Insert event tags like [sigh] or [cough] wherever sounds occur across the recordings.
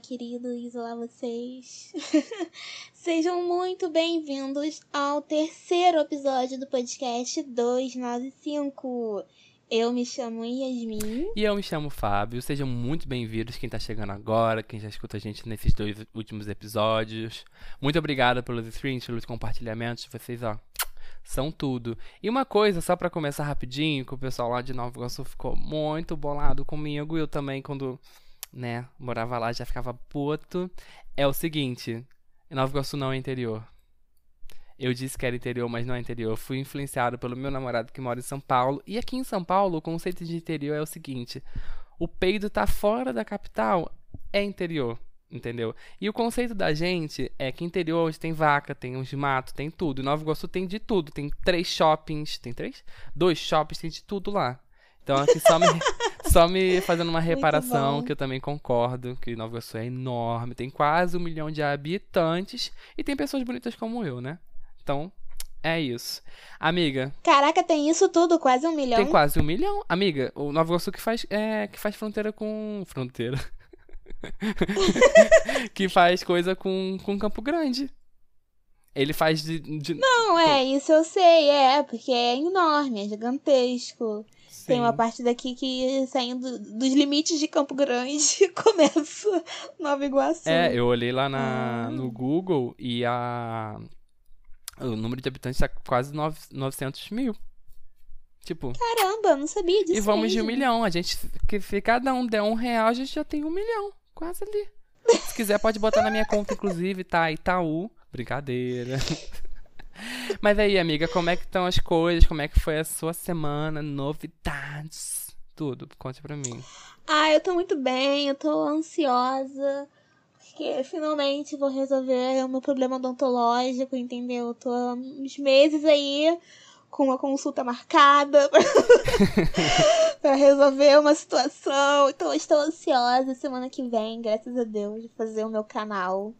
queridos, olá vocês. [laughs] Sejam muito bem-vindos ao terceiro episódio do podcast 295. Eu me chamo Yasmin. E eu me chamo Fábio. Sejam muito bem-vindos quem tá chegando agora, quem já escuta a gente nesses dois últimos episódios. Muito obrigado pelos streams, pelos compartilhamentos. Vocês, ó, são tudo. E uma coisa, só para começar rapidinho, que o pessoal lá de Nova Iguaçu ficou muito bolado comigo, eu também, quando, né, morava lá, já ficava puto. É o seguinte, Nova Iguaçu não é interior. Eu disse que era interior, mas não é interior. Fui influenciado pelo meu namorado que mora em São Paulo. E aqui em São Paulo, o conceito de interior é o seguinte: o peido tá fora da capital, é interior. Entendeu? E o conceito da gente é que interior hoje tem vaca, tem uns mato, tem tudo. Nova Iguaçu tem de tudo. Tem três shoppings. Tem três? Dois shoppings, tem de tudo lá. Então aqui só me, [laughs] só me fazendo uma reparação, que eu também concordo, que Nova Iguaçu é enorme, tem quase um milhão de habitantes e tem pessoas bonitas como eu, né? Então, é isso. Amiga. Caraca, tem isso tudo, quase um milhão. Tem quase um milhão. Amiga, o Nova Iguaçu que faz, é, que faz fronteira com. Fronteira. [laughs] que faz coisa com, com Campo Grande. Ele faz de, de, Não, é, isso eu sei, é, porque é enorme, é gigantesco. Tem uma parte daqui que, saindo dos limites de Campo Grande, [laughs] começa Nova Iguaçu. É, eu olhei lá na, ah. no Google e a. O número de habitantes tá quase 9, 900 mil. Tipo. Caramba, não sabia disso. E vamos mesmo. de um milhão. A gente, que se cada um der um real, a gente já tem um milhão. Quase ali. Se quiser, pode botar na minha conta, inclusive, tá? Itaú. Brincadeira. [laughs] Mas aí, amiga, como é que estão as coisas? Como é que foi a sua semana? Novidades? Tudo. Conte pra mim. Ah, eu tô muito bem, eu tô ansiosa. Porque finalmente vou resolver o meu problema odontológico, entendeu? Eu tô há uns meses aí com uma consulta marcada [laughs] para [laughs] resolver uma situação. Então, estou ansiosa semana que vem, graças a Deus, de fazer o meu canal.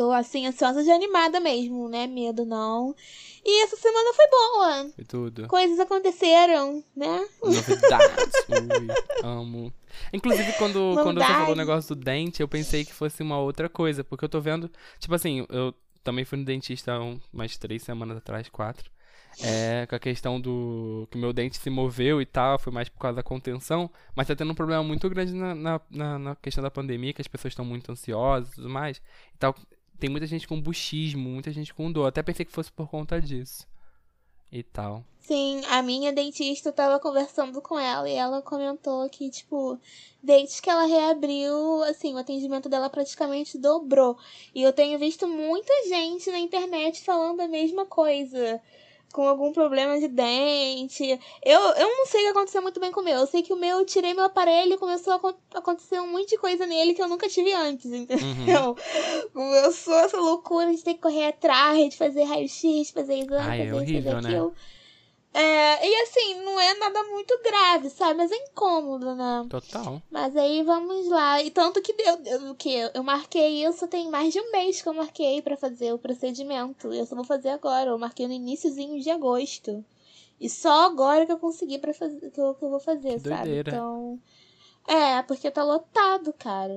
Tô assim, ansiosa de animada mesmo, né? Medo não. E essa semana foi boa. Foi tudo. Coisas aconteceram, né? Novidades. [laughs] Ui, amo. Inclusive, quando, quando você falou o negócio do dente, eu pensei que fosse uma outra coisa. Porque eu tô vendo. Tipo assim, eu também fui no dentista umas três semanas atrás, quatro. É, com a questão do. que meu dente se moveu e tal, foi mais por causa da contenção, mas tá tendo um problema muito grande na, na, na questão da pandemia, que as pessoas estão muito ansiosas e tudo mais. E tal. Tem muita gente com buchismo, muita gente com dor. Até pensei que fosse por conta disso. E tal. Sim, a minha dentista tava conversando com ela e ela comentou que, tipo, desde que ela reabriu, assim, o atendimento dela praticamente dobrou. E eu tenho visto muita gente na internet falando a mesma coisa com algum problema de dente. Eu, eu não sei o que aconteceu muito bem com o meu. Eu sei que o meu, eu tirei meu aparelho e começou a acontecer um monte de coisa nele que eu nunca tive antes, entendeu? Uhum. Eu sou essa loucura de ter que correr atrás, de fazer raio-x, fazer exame, Ai, fazer é horrível, fazer aquilo. Né? É, e assim, não é nada muito grave, sabe? Mas é incômodo, né? Total. Mas aí vamos lá. E tanto que deu, eu, que eu marquei isso tem mais de um mês que eu marquei para fazer o procedimento. E eu só vou fazer agora. Eu marquei no iníciozinho de agosto. E só agora que eu consegui para fazer que eu, que eu vou fazer, que sabe? Doideira. Então. É, porque tá lotado, cara.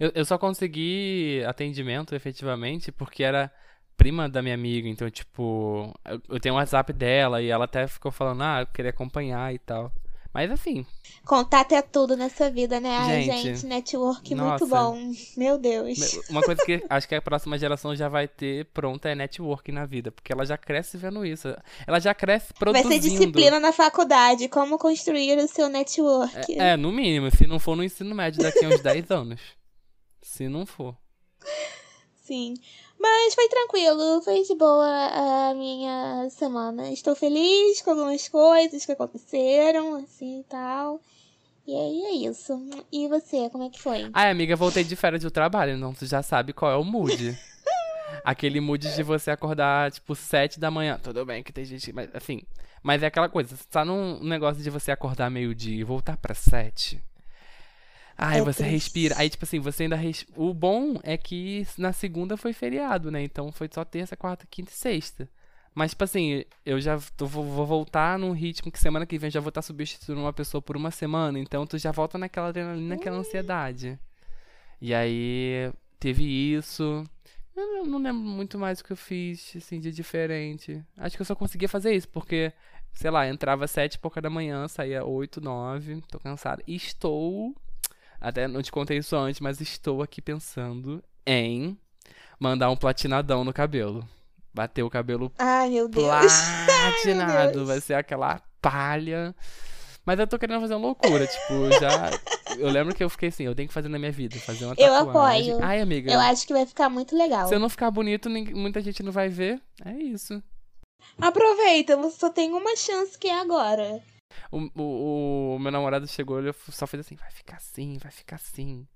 Eu, eu só consegui atendimento efetivamente porque era prima da minha amiga, então, tipo, eu, tenho o um WhatsApp dela e ela até ficou falando, ah, eu queria acompanhar e tal. Mas assim. Contato é tudo nessa vida, né? Gente, Ai, gente network nossa, muito bom. Meu Deus. Uma coisa que acho que a próxima geração já vai ter pronta é network na vida. Porque ela já cresce vendo isso. Ela já cresce produzindo. Vai ser disciplina na faculdade. Como construir o seu network. É, é no mínimo. Se não for no ensino médio daqui a uns 10 anos. Se não for. Sim. Mas foi tranquilo, foi de boa a minha semana. Estou feliz com algumas coisas que aconteceram, assim e tal. E aí é isso. E você, como é que foi? Ai, amiga, voltei de férias do trabalho, então tu já sabe qual é o mood. [laughs] Aquele mood de você acordar, tipo, sete da manhã. Tudo bem que tem gente. Mas, assim. Mas é aquela coisa, você tá num negócio de você acordar meio-dia e voltar pra sete. Aí é você triste. respira. Aí, tipo assim, você ainda. Res... O bom é que na segunda foi feriado, né? Então foi só terça, quarta, quinta e sexta. Mas, tipo assim, eu já tô, vou, voltar num ritmo que semana que vem já vou estar substituindo uma pessoa por uma semana. Então tu já volta naquela adrenalina, naquela ansiedade. E aí teve isso. Eu não, lembro muito mais o que eu fiz, assim, de diferente. Acho que eu só conseguia fazer isso, porque, sei lá, entrava às sete e pouca da manhã, saía oito, nove, tô cansada. E estou. Até não te contei isso antes, mas estou aqui pensando em mandar um platinadão no cabelo. Bater o cabelo Ai, meu Deus. platinado. [laughs] Ai, meu Deus. Vai ser aquela palha. Mas eu tô querendo fazer uma loucura, tipo, já. [laughs] Eu lembro que eu fiquei assim, eu tenho que fazer na minha vida, fazer uma Eu tatuagem. apoio. Ai, amiga. Eu acho que vai ficar muito legal. Se eu não ficar bonito, muita gente não vai ver. É isso. Aproveita, você só tem uma chance que é agora. O, o, o meu namorado chegou e só fez assim, vai ficar assim, vai ficar assim.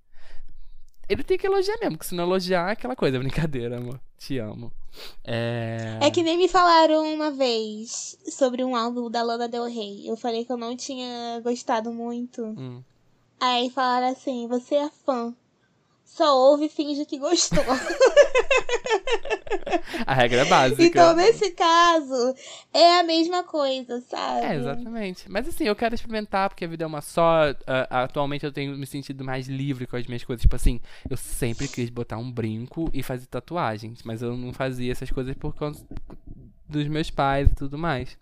Ele tem que elogiar mesmo, porque se não elogiar é aquela coisa, brincadeira, amor. Te amo. É. É que nem me falaram uma vez sobre um álbum da Lana Del Rey. Eu falei que eu não tinha gostado muito. Hum. Aí falaram assim: você é fã. Só ouve e finge que gostou. [laughs] A regra é básica. então, nesse caso, é a mesma coisa, sabe? É, exatamente. Mas assim, eu quero experimentar, porque a vida é uma só. Ah, atualmente eu tenho me sentido mais livre com as minhas coisas. Tipo assim, eu sempre quis botar um brinco e fazer tatuagens. Mas eu não fazia essas coisas por conta dos meus pais e tudo mais.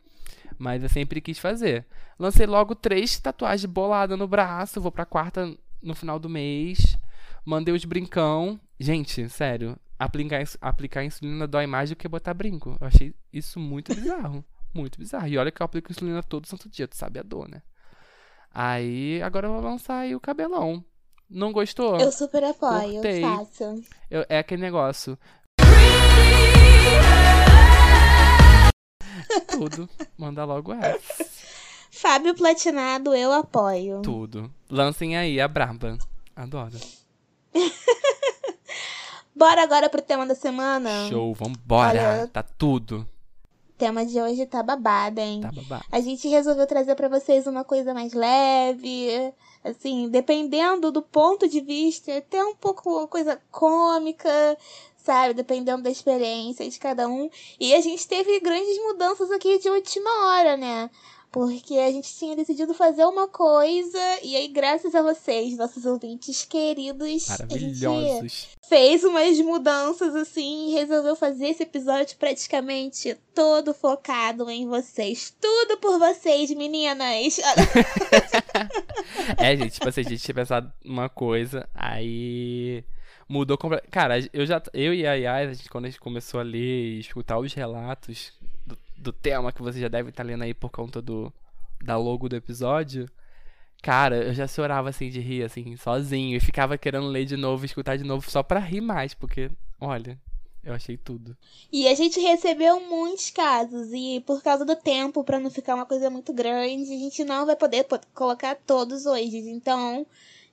Mas eu sempre quis fazer. Lancei logo três tatuagens boladas no braço. Vou pra quarta no final do mês. Mandei os brincão. Gente, sério. Aplicar, aplicar insulina dói mais do que botar brinco. Eu achei isso muito bizarro. [laughs] Muito bizarro. E olha que eu aplico insulina todo santo dia, tu sabe a dor, né? Aí, agora eu vou lançar aí o cabelão. Não gostou? Eu super apoio, Cortei. faça. Eu- é aquele negócio. Tudo. Manda logo essa. Fábio Platinado, eu apoio. Tudo. Lancem aí a braba. Adoro. [laughs] Bora agora pro tema da semana? Show, vambora. Olha- Tá tudo. O tema de hoje tá babado, hein? Tá babado. A gente resolveu trazer pra vocês uma coisa mais leve, assim, dependendo do ponto de vista, até um pouco coisa cômica, sabe? Dependendo da experiência de cada um. E a gente teve grandes mudanças aqui de última hora, né? Porque a gente tinha decidido fazer uma coisa, e aí, graças a vocês, nossos ouvintes queridos, a gente Maravilhosos. fez umas mudanças assim e resolveu fazer esse episódio praticamente todo focado em vocês. Tudo por vocês, meninas. [laughs] É, gente, tipo assim, a gente tinha pensado uma coisa, aí mudou completamente. Cara, eu já. Eu e a Yas, a gente, quando a gente começou a ler e escutar os relatos do, tema que você já deve estar lendo aí por conta do da logo do episódio. Cara, eu já chorava assim de rir, assim, sozinho. E ficava querendo ler de novo, escutar de novo, só pra rir mais, porque, olha, eu achei tudo. E a gente recebeu muitos casos e por causa do tempo, pra não ficar uma coisa muito grande, a gente não vai poder po- colocar todos hoje. Então,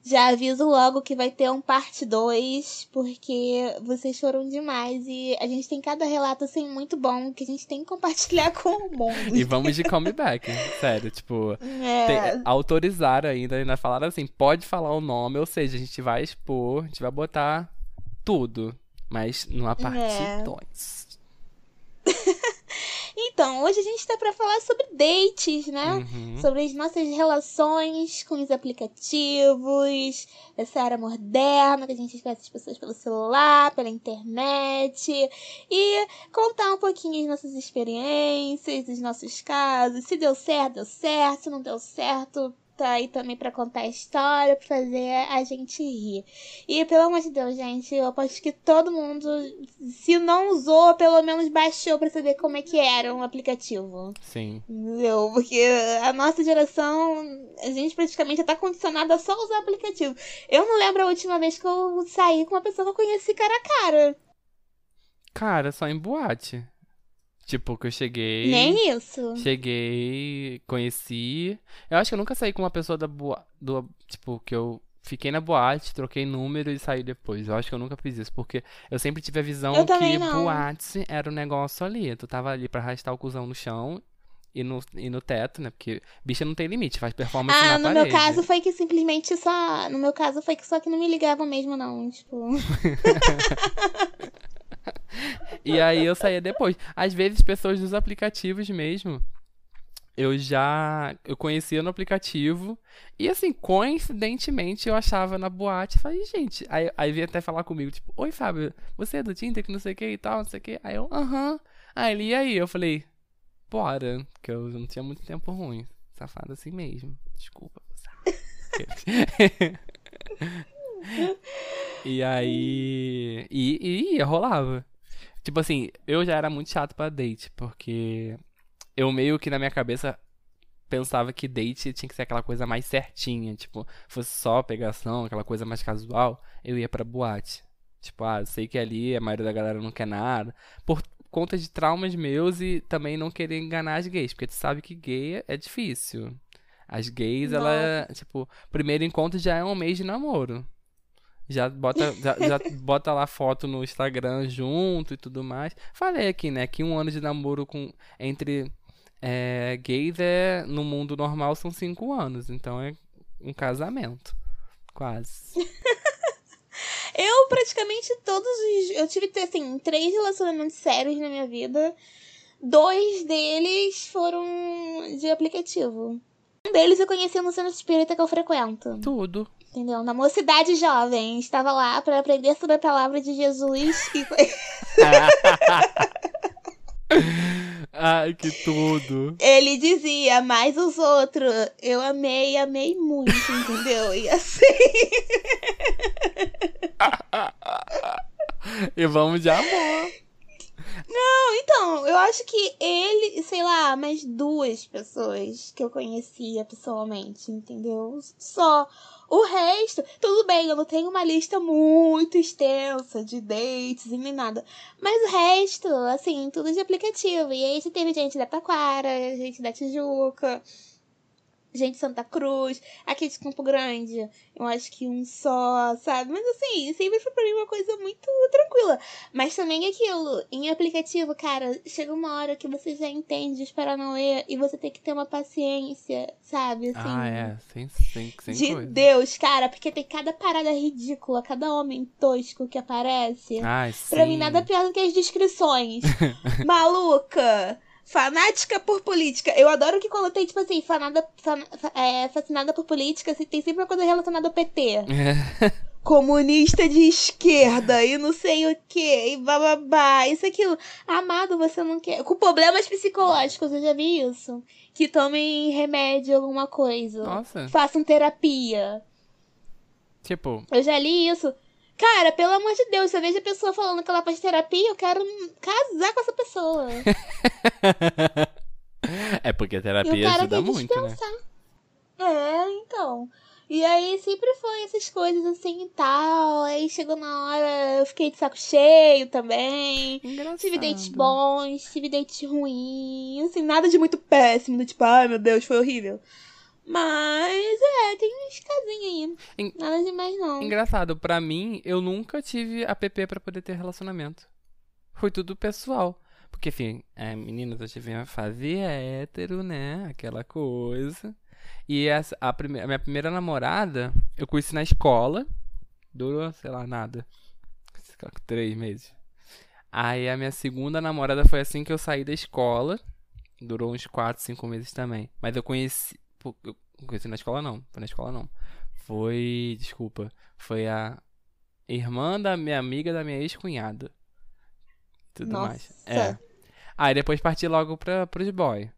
já aviso logo que vai ter um parte 2, porque vocês foram demais e a gente tem cada relato assim muito bom que a gente tem que compartilhar [laughs] com o mundo. E vamos de comeback, sério, tipo. [laughs] É. Autorizaram ainda, ainda falaram assim, pode falar o nome, ou seja, a gente vai expor, a gente vai botar tudo, mas numa parte É. 2. Então, hoje a gente tá pra falar sobre dates, né? Uhum. Sobre as nossas relações com os aplicativos, essa era moderna que a gente conhece as pessoas pelo celular, pela internet, e contar um pouquinho as nossas experiências, os nossos casos, se deu certo, deu certo, se não deu certo, tá aí também pra contar a história, pra fazer a gente rir. E pelo amor de Deus, gente, eu aposto que todo mundo, se não usou, pelo menos baixou pra saber como é que era um aplicativo. Sim. Entendeu? Porque a nossa geração, a gente praticamente já tá condicionada a só usar aplicativo. Eu não lembro a última vez que eu saí com uma pessoa que eu conheci cara a cara. Cara, só em boate. Tipo, que eu cheguei. Nem isso. Cheguei, conheci. Eu acho que eu nunca saí com uma pessoa da boate. Do, tipo, que eu fiquei na boate, troquei número e saí depois. Eu acho que eu nunca fiz isso, porque eu sempre tive a visão Eu que boate era o negócio ali. Tu tava ali pra arrastar o cuzão no chão e no, e no teto, né? Porque bicha não tem limite, faz performance Ah, na no parede. meu caso foi que simplesmente só. No meu caso foi que só que não me ligavam mesmo, não. Tipo. [laughs] [laughs] E aí eu saía depois. Às vezes, pessoas dos aplicativos mesmo. eu já. Eu conhecia no aplicativo. E assim, coincidentemente, eu achava na boate. Falei, gente. Aí, aí veio até falar comigo, tipo, oi, Fábio, você é do Tinder que não sei o que e tal, não sei o que. Aí eu, aham. Aí ele, e aí? Eu falei, bora. Porque eu não tinha muito tempo ruim. Safado assim mesmo. Desculpa. [laughs] e aí. E, e, rolava. Tipo assim, eu já era muito chato pra date, porque eu meio que na minha cabeça pensava que date tinha que ser aquela coisa mais certinha, tipo, fosse só pegação, aquela coisa mais casual, eu ia pra boate. Tipo, ah, sei que ali a maioria da galera não quer nada. Por conta de traumas meus e também não querer enganar as gays, porque tu sabe que gay é difícil. As gays, Nossa. ela, tipo, primeiro encontro já é um mês de namoro. Já bota, já, já, [laughs] bota lá foto no Instagram junto e tudo mais. Falei aqui, né, que um ano de namoro com entre é, gays é, no mundo normal são cinco anos. Então é um casamento. Quase. [laughs] eu praticamente todos os. Eu tive, assim, três relacionamentos sérios na minha vida. Dois deles foram de aplicativo. Um deles eu conheci no centro espírita que eu frequento. Tudo. Entendeu? Na mocidade jovem. Estava lá para aprender sobre a palavra de Jesus. E... [laughs] Ai, que tudo. Ele dizia, mas os outros, eu amei, amei muito, entendeu? E assim. [laughs] e vamos de amor. Não, então, eu acho que ele, sei lá, mais duas pessoas que eu conhecia pessoalmente, entendeu? Só. O resto, tudo bem, eu não tenho uma lista muito extensa de dates e nem nada. Mas o resto, assim, tudo de aplicativo. E aí teve gente da Taquara, gente da Tijuca, gente Santa Cruz, aqui de Campo Grande, eu acho que um só, sabe? Mas assim, sempre foi pra mim uma coisa muito tranquila. Mas também aquilo, em aplicativo, cara, chega uma hora que você já entende os paranoia e você tem que ter uma paciência, sabe? Assim, ah, é, sem, sem, sem De coisa. Deus, cara, porque tem cada parada ridícula, cada homem tosco que aparece. Ai, pra mim, nada pior do que as descrições. [laughs] Maluca! Fanática por política. Eu adoro que quando tem, tipo assim, fanada, fan, é, fascinada por política, assim, tem sempre uma coisa relacionada ao PT. É. [laughs] Comunista de esquerda e não sei o que, e bababá, isso aquilo. Amado, você não quer. Com problemas psicológicos, eu já vi isso. Que tomem remédio, alguma coisa. Nossa. Façam terapia. Tipo. Eu já li isso. Cara, pelo amor de Deus, eu vejo a pessoa falando que ela faz terapia, eu quero casar com essa pessoa. [laughs] é porque a terapia ajuda muito, né? É, então. E aí sempre foi essas coisas assim e tal. Aí chegou na hora, eu fiquei de saco cheio também. Engraçado. Tive dates bons, tive dates ruins. Assim, nada de muito péssimo, do tipo, ai meu Deus, foi horrível. Mas é, tem uns casinhos aí. Nada demais não. Engraçado, pra mim, eu nunca tive app para poder ter relacionamento. Foi tudo pessoal. Porque, enfim, é, meninas, eu tive uma fase hétero, né? Aquela coisa. E essa, a, prime a minha primeira namorada, eu conheci na escola. Durou, sei lá, nada. Três meses. Aí a minha segunda namorada foi assim que eu saí da escola. Durou uns 4, 5 meses também. Mas eu conheci. Eu conheci na escola não. Foi na escola não. Foi. Desculpa. Foi a irmã da minha amiga da minha ex-cunhada. Tudo Nossa. mais. É. Aí depois parti logo pra, pros boy.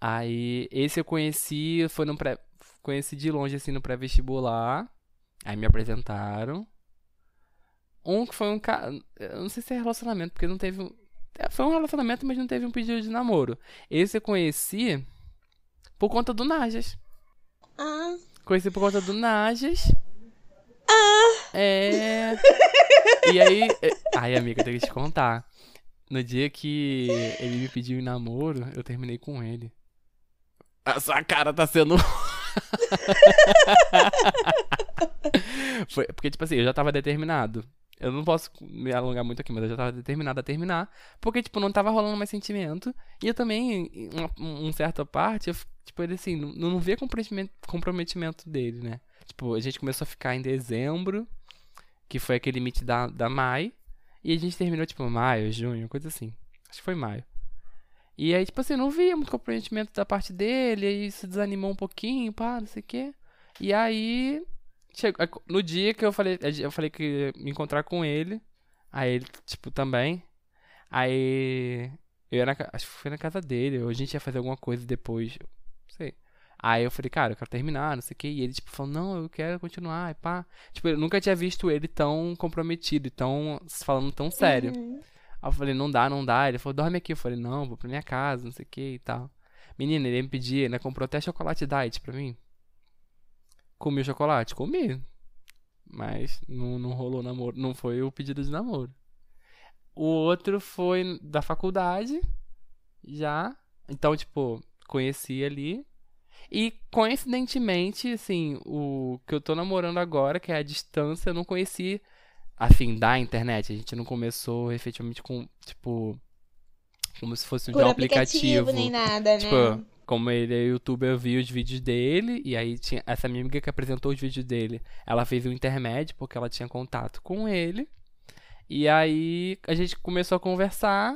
Aí esse eu conheci, foi no pré. Conheci de longe assim no pré-vestibular. Aí me apresentaram. Um que foi um cara. Eu não sei se é relacionamento, porque não teve. É, foi um relacionamento, mas não teve um pedido de namoro. Esse eu conheci por conta do Najas. Ah. Conheci por conta do Najas. Ah. É. [laughs] E aí. É... Ai, amiga, tem que te contar. No dia que ele me pediu em namoro, eu terminei com ele. A sua cara tá sendo. [laughs] [laughs] Foi, porque, tipo assim, eu já tava determinado. Eu não posso me alongar muito aqui, mas eu já tava determinado a terminar. Porque, tipo, não tava rolando mais sentimento. E eu também, em uma certa parte, eu, tipo, ele assim, não, não via comprometimento dele, né? Tipo, a gente começou a ficar em dezembro, que foi aquele limite da, da Mai. E a gente terminou, tipo, maio, junho, coisa assim. Acho que foi maio. E aí, tipo assim, não via muito comprometimento da parte dele, aí se desanimou um pouquinho, pá, não sei o quê. E aí, chegou, no dia que eu falei, eu falei que ia me encontrar com ele, aí ele, tipo, também. Aí, eu ia na, acho que foi na casa dele, ou a gente ia fazer alguma coisa depois, não sei. Aí eu falei, cara, eu quero terminar, não sei o que. E ele, tipo, falou, não, eu quero continuar, e pá. Tipo, eu nunca tinha visto ele tão comprometido tão, falando tão sério. Uhum. Aí eu falei, não dá, não dá. Ele falou, dorme aqui. Eu falei, não, vou pra minha casa, não sei o que e tal. Menina, ele me pediu, ele comprou até chocolate diet pra mim. Comi o chocolate? Comi. Mas não, não rolou namoro, não foi o pedido de namoro. O outro foi da faculdade, já. Então, tipo, conheci ali. E coincidentemente, assim, o que eu tô namorando agora, que é a distância, eu não conheci, assim, da internet. A gente não começou efetivamente com, tipo, como se fosse um Por aplicativo. aplicativo. nem nada, tipo, né? Como ele é youtuber, eu vi os vídeos dele, e aí tinha essa minha amiga que apresentou os vídeos dele, ela fez o intermédio, porque ela tinha contato com ele. E aí a gente começou a conversar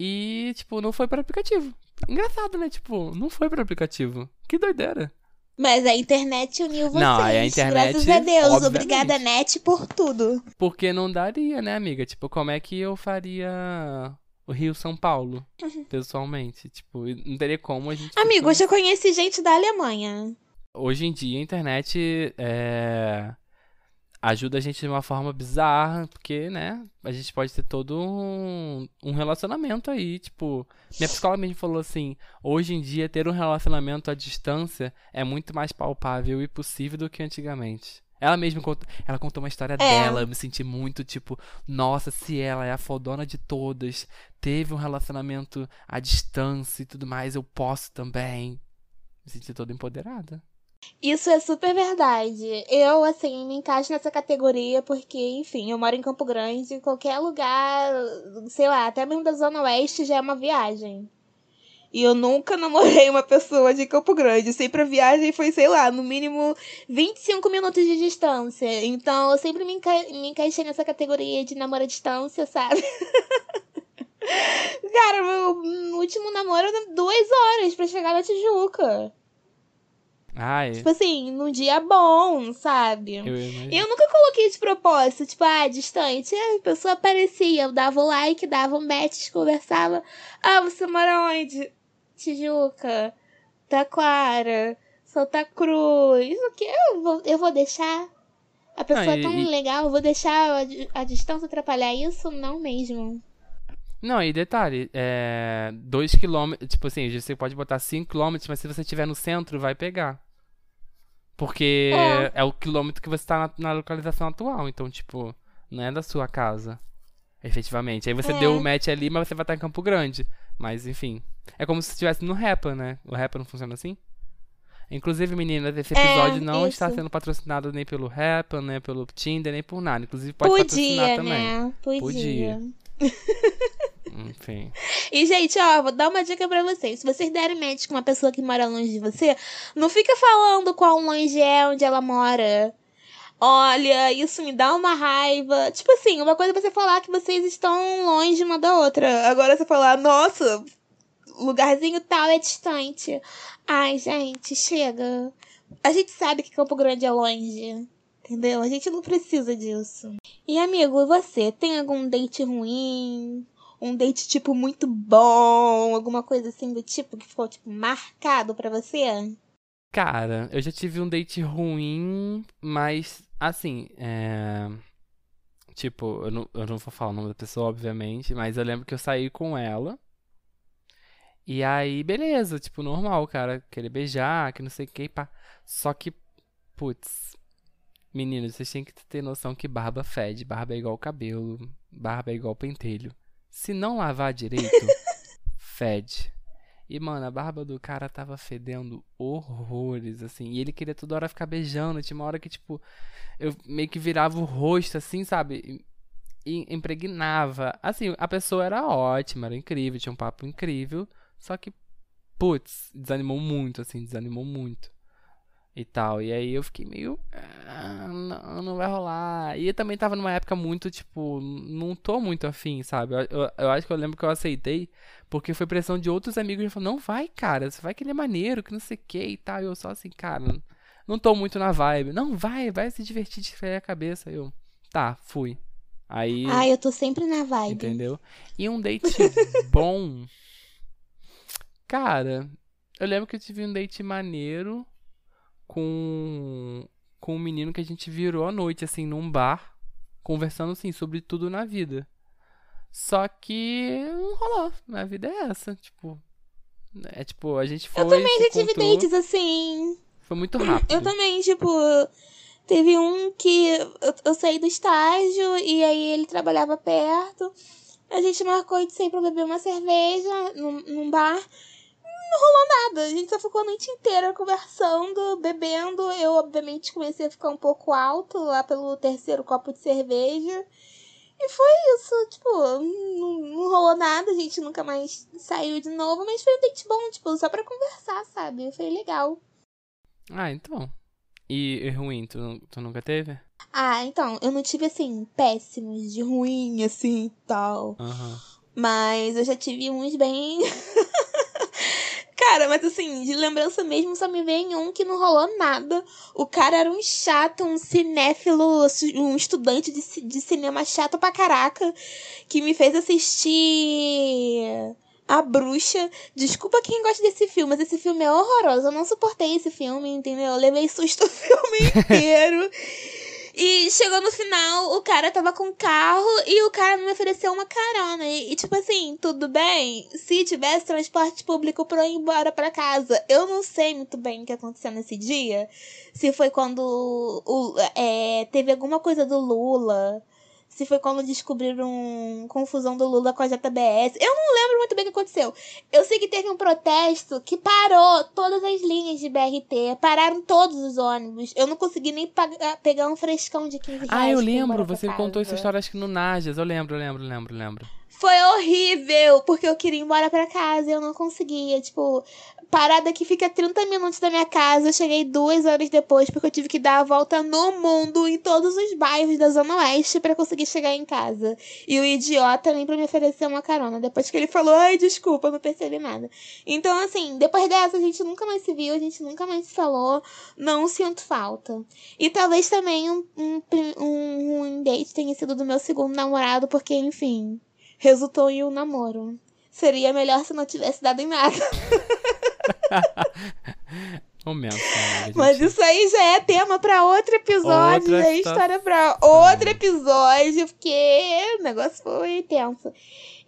e, tipo, não foi para aplicativo. Engraçado, né? Tipo, não foi pro aplicativo. Que doideira. Mas a internet uniu vocês. Não, a internet. Graças a Deus. Obviamente. Obrigada, net, por tudo. Porque não daria, né, amiga? Tipo, como é que eu faria o Rio São Paulo, uhum. pessoalmente? Tipo, não teria como a gente. Amigo, hoje eu conheci gente da Alemanha. Hoje em dia a internet é ajuda a gente de uma forma bizarra, porque, né, a gente pode ter todo um, um relacionamento aí, tipo, minha psicóloga mesmo falou assim, hoje em dia ter um relacionamento à distância é muito mais palpável e possível do que antigamente. Ela mesma contou, ela contou uma história é. dela, eu me senti muito tipo, nossa, se ela é a fodona de todas, teve um relacionamento à distância e tudo mais, eu posso também. Me senti toda empoderada. Isso é super verdade. Eu, assim, me encaixo nessa categoria porque, enfim, eu moro em Campo Grande, qualquer lugar, sei lá, até mesmo da Zona Oeste já é uma viagem. E eu nunca [laughs] namorei uma pessoa de Campo Grande. Sempre a viagem foi, sei lá, no mínimo 25 minutos de distância. Então eu sempre me, enca me encaixei nessa categoria de namoro à distância, sabe? [laughs] Cara, meu último namoro era duas horas para chegar na Tijuca. Ai. Tipo assim, num dia bom, sabe? Eu, eu nunca coloquei de propósito, tipo, ah, distante. A pessoa aparecia, eu dava o like, dava um match, conversava. Ah, você mora onde? Tijuca, Taquara, Santa Cruz. O que? Eu vou, eu vou deixar? A pessoa não, é tão e... legal, eu vou deixar a, a distância atrapalhar isso? Não mesmo. Não, e detalhe, é. 2 km, tipo assim, você pode botar 5 km, mas se você estiver no centro, vai pegar. Porque é, é o quilômetro que você tá na, na, localização atual. Então, tipo, não é da sua casa. Efetivamente. Aí você é. deu o match ali, mas você vai estar em Campo Grande. Mas, enfim. É como se estivesse no Rapper, né? O Rapper não funciona assim? Inclusive, meninas, esse episódio é, não isso. está sendo patrocinado nem pelo Rapper, nem pelo Tinder, nem por nada. Inclusive, pode Podia, patrocinar né? também. Podia. Podia. [laughs] Enfim. E, gente, ó, vou dar uma dica pra vocês. Se vocês derem match com uma pessoa que mora longe de você, não fica falando qual longe é, onde ela mora. Olha, isso me dá uma raiva. Tipo assim, uma coisa é você falar que vocês estão longe uma da outra. Agora você falar, nossa, lugarzinho tal é distante. Ai, gente, chega. A gente sabe que Campo Grande é longe. Entendeu? A gente não precisa disso. E amigo, você tem algum date ruim? Um date tipo muito bom, alguma coisa assim do tipo que ficou tipo marcado para você? Cara, eu já tive um date ruim, mas assim, é... Tipo, eu não, eu não vou falar o nome da pessoa, obviamente, mas eu lembro que eu saí com ela. E aí, beleza, tipo, normal, cara, querer beijar, que não sei o que, pá. Só que, putz, Meninos, vocês têm que ter noção que barba fede. Barba é igual cabelo. Barba é igual pentelho. Se não lavar direito, [laughs] fede. E, mano, a barba do cara tava fedendo horrores, assim. E ele queria toda hora ficar beijando. Tinha uma hora que, tipo, eu meio que virava o rosto, assim, sabe? E impregnava. Assim, a pessoa era ótima, era incrível, tinha um papo incrível. Só que, putz, desanimou muito, assim, desanimou muito. e tal. E aí eu fiquei meio. Ah, não, não vai rolar. E eu também tava numa época muito, tipo, não tô muito afim, sabe? Eu, eu, eu acho que eu lembro que eu aceitei, porque foi pressão de outros amigos que falaram, não vai, cara, você vai que ele é maneiro, que não sei o que e tal. E eu só assim, cara, não tô muito na vibe. Não, vai, vai se divertir, desfrear a cabeça. Eu, tá, fui. Aí. Ah, eu tô sempre na vibe. Entendeu? E um date [laughs] bom. Cara, eu lembro que eu tive um date maneiro com com um menino que a gente virou à noite assim num bar, conversando assim sobre tudo na vida. Só que não rolou. A vida é essa, tipo, é tipo, a gente foi Eu também já tive dates assim. Foi muito rápido. Eu também, tipo, teve um que eu, eu saí do estágio e aí ele trabalhava perto. A gente marcou de sair pra beber uma cerveja num, num bar não rolou nada. A gente só ficou a noite inteira conversando, bebendo. Eu, obviamente, comecei a ficar um pouco alto lá pelo terceiro copo de cerveja. E foi isso, tipo, não, não rolou nada, a gente nunca mais saiu de novo, mas foi um date bom, tipo, só pra conversar, sabe? Foi legal. Ah, então. E, e ruim, tu, tu nunca teve? Ah, então, eu não tive, assim, péssimos, de ruim, assim, tal. Uhum. Mas eu já tive uns bem... [laughs] Cara, mas assim, de lembrança mesmo, só me vem um que não rolou nada. O cara era um chato, um cinéfilo, um estudante de, de cinema chato pra caraca, que me fez assistir A Bruxa. Desculpa quem gosta desse filme, mas esse filme é horroroso. Eu não suportei esse filme, entendeu? Eu levei susto [laughs] o filme [laughs] inteiro. E chegou no final, o cara tava com carro e o cara me ofereceu uma carona. E, e, tipo assim, tudo bem se tivesse transporte público pra eu ir embora pra casa. Eu não sei muito bem o que aconteceu nesse dia. Se foi quando o, é, teve alguma coisa do Lula se foi quando descobriram confusão do Lula com a JBS. Eu não lembro muito bem o que aconteceu. Eu sei que teve um protesto que parou todas as linhas de BRT, pararam todos os ônibus. Eu não consegui nem pagar, pegar um frescão de 15 reais. Ah, eu lembro, você contou essa história acho que no Najas. Eu lembro, lembro, lembro, lembro. Foi horrível, porque eu queria ir embora pra casa e eu não conseguia. Tipo, parada que fica 30 minutos da minha casa. Eu cheguei duas horas depois, porque eu tive que dar a volta no mundo, em todos os bairros da Zona Oeste, para conseguir chegar em casa. E o idiota nem pra me oferecer uma carona. Depois que ele falou, ai, desculpa, não percebi nada. Então, assim, depois dessa, a gente nunca mais se viu, a gente nunca mais se falou. Não sinto falta. E talvez também um, um, um, um date tenha sido do meu segundo namorado, porque, enfim, resultou em um namoro. Seria melhor se não tivesse dado em nada. [laughs] [laughs] Momento, né, Mas isso aí já é tema para outro episódio, já é história para outro episódio, porque o negócio foi tenso.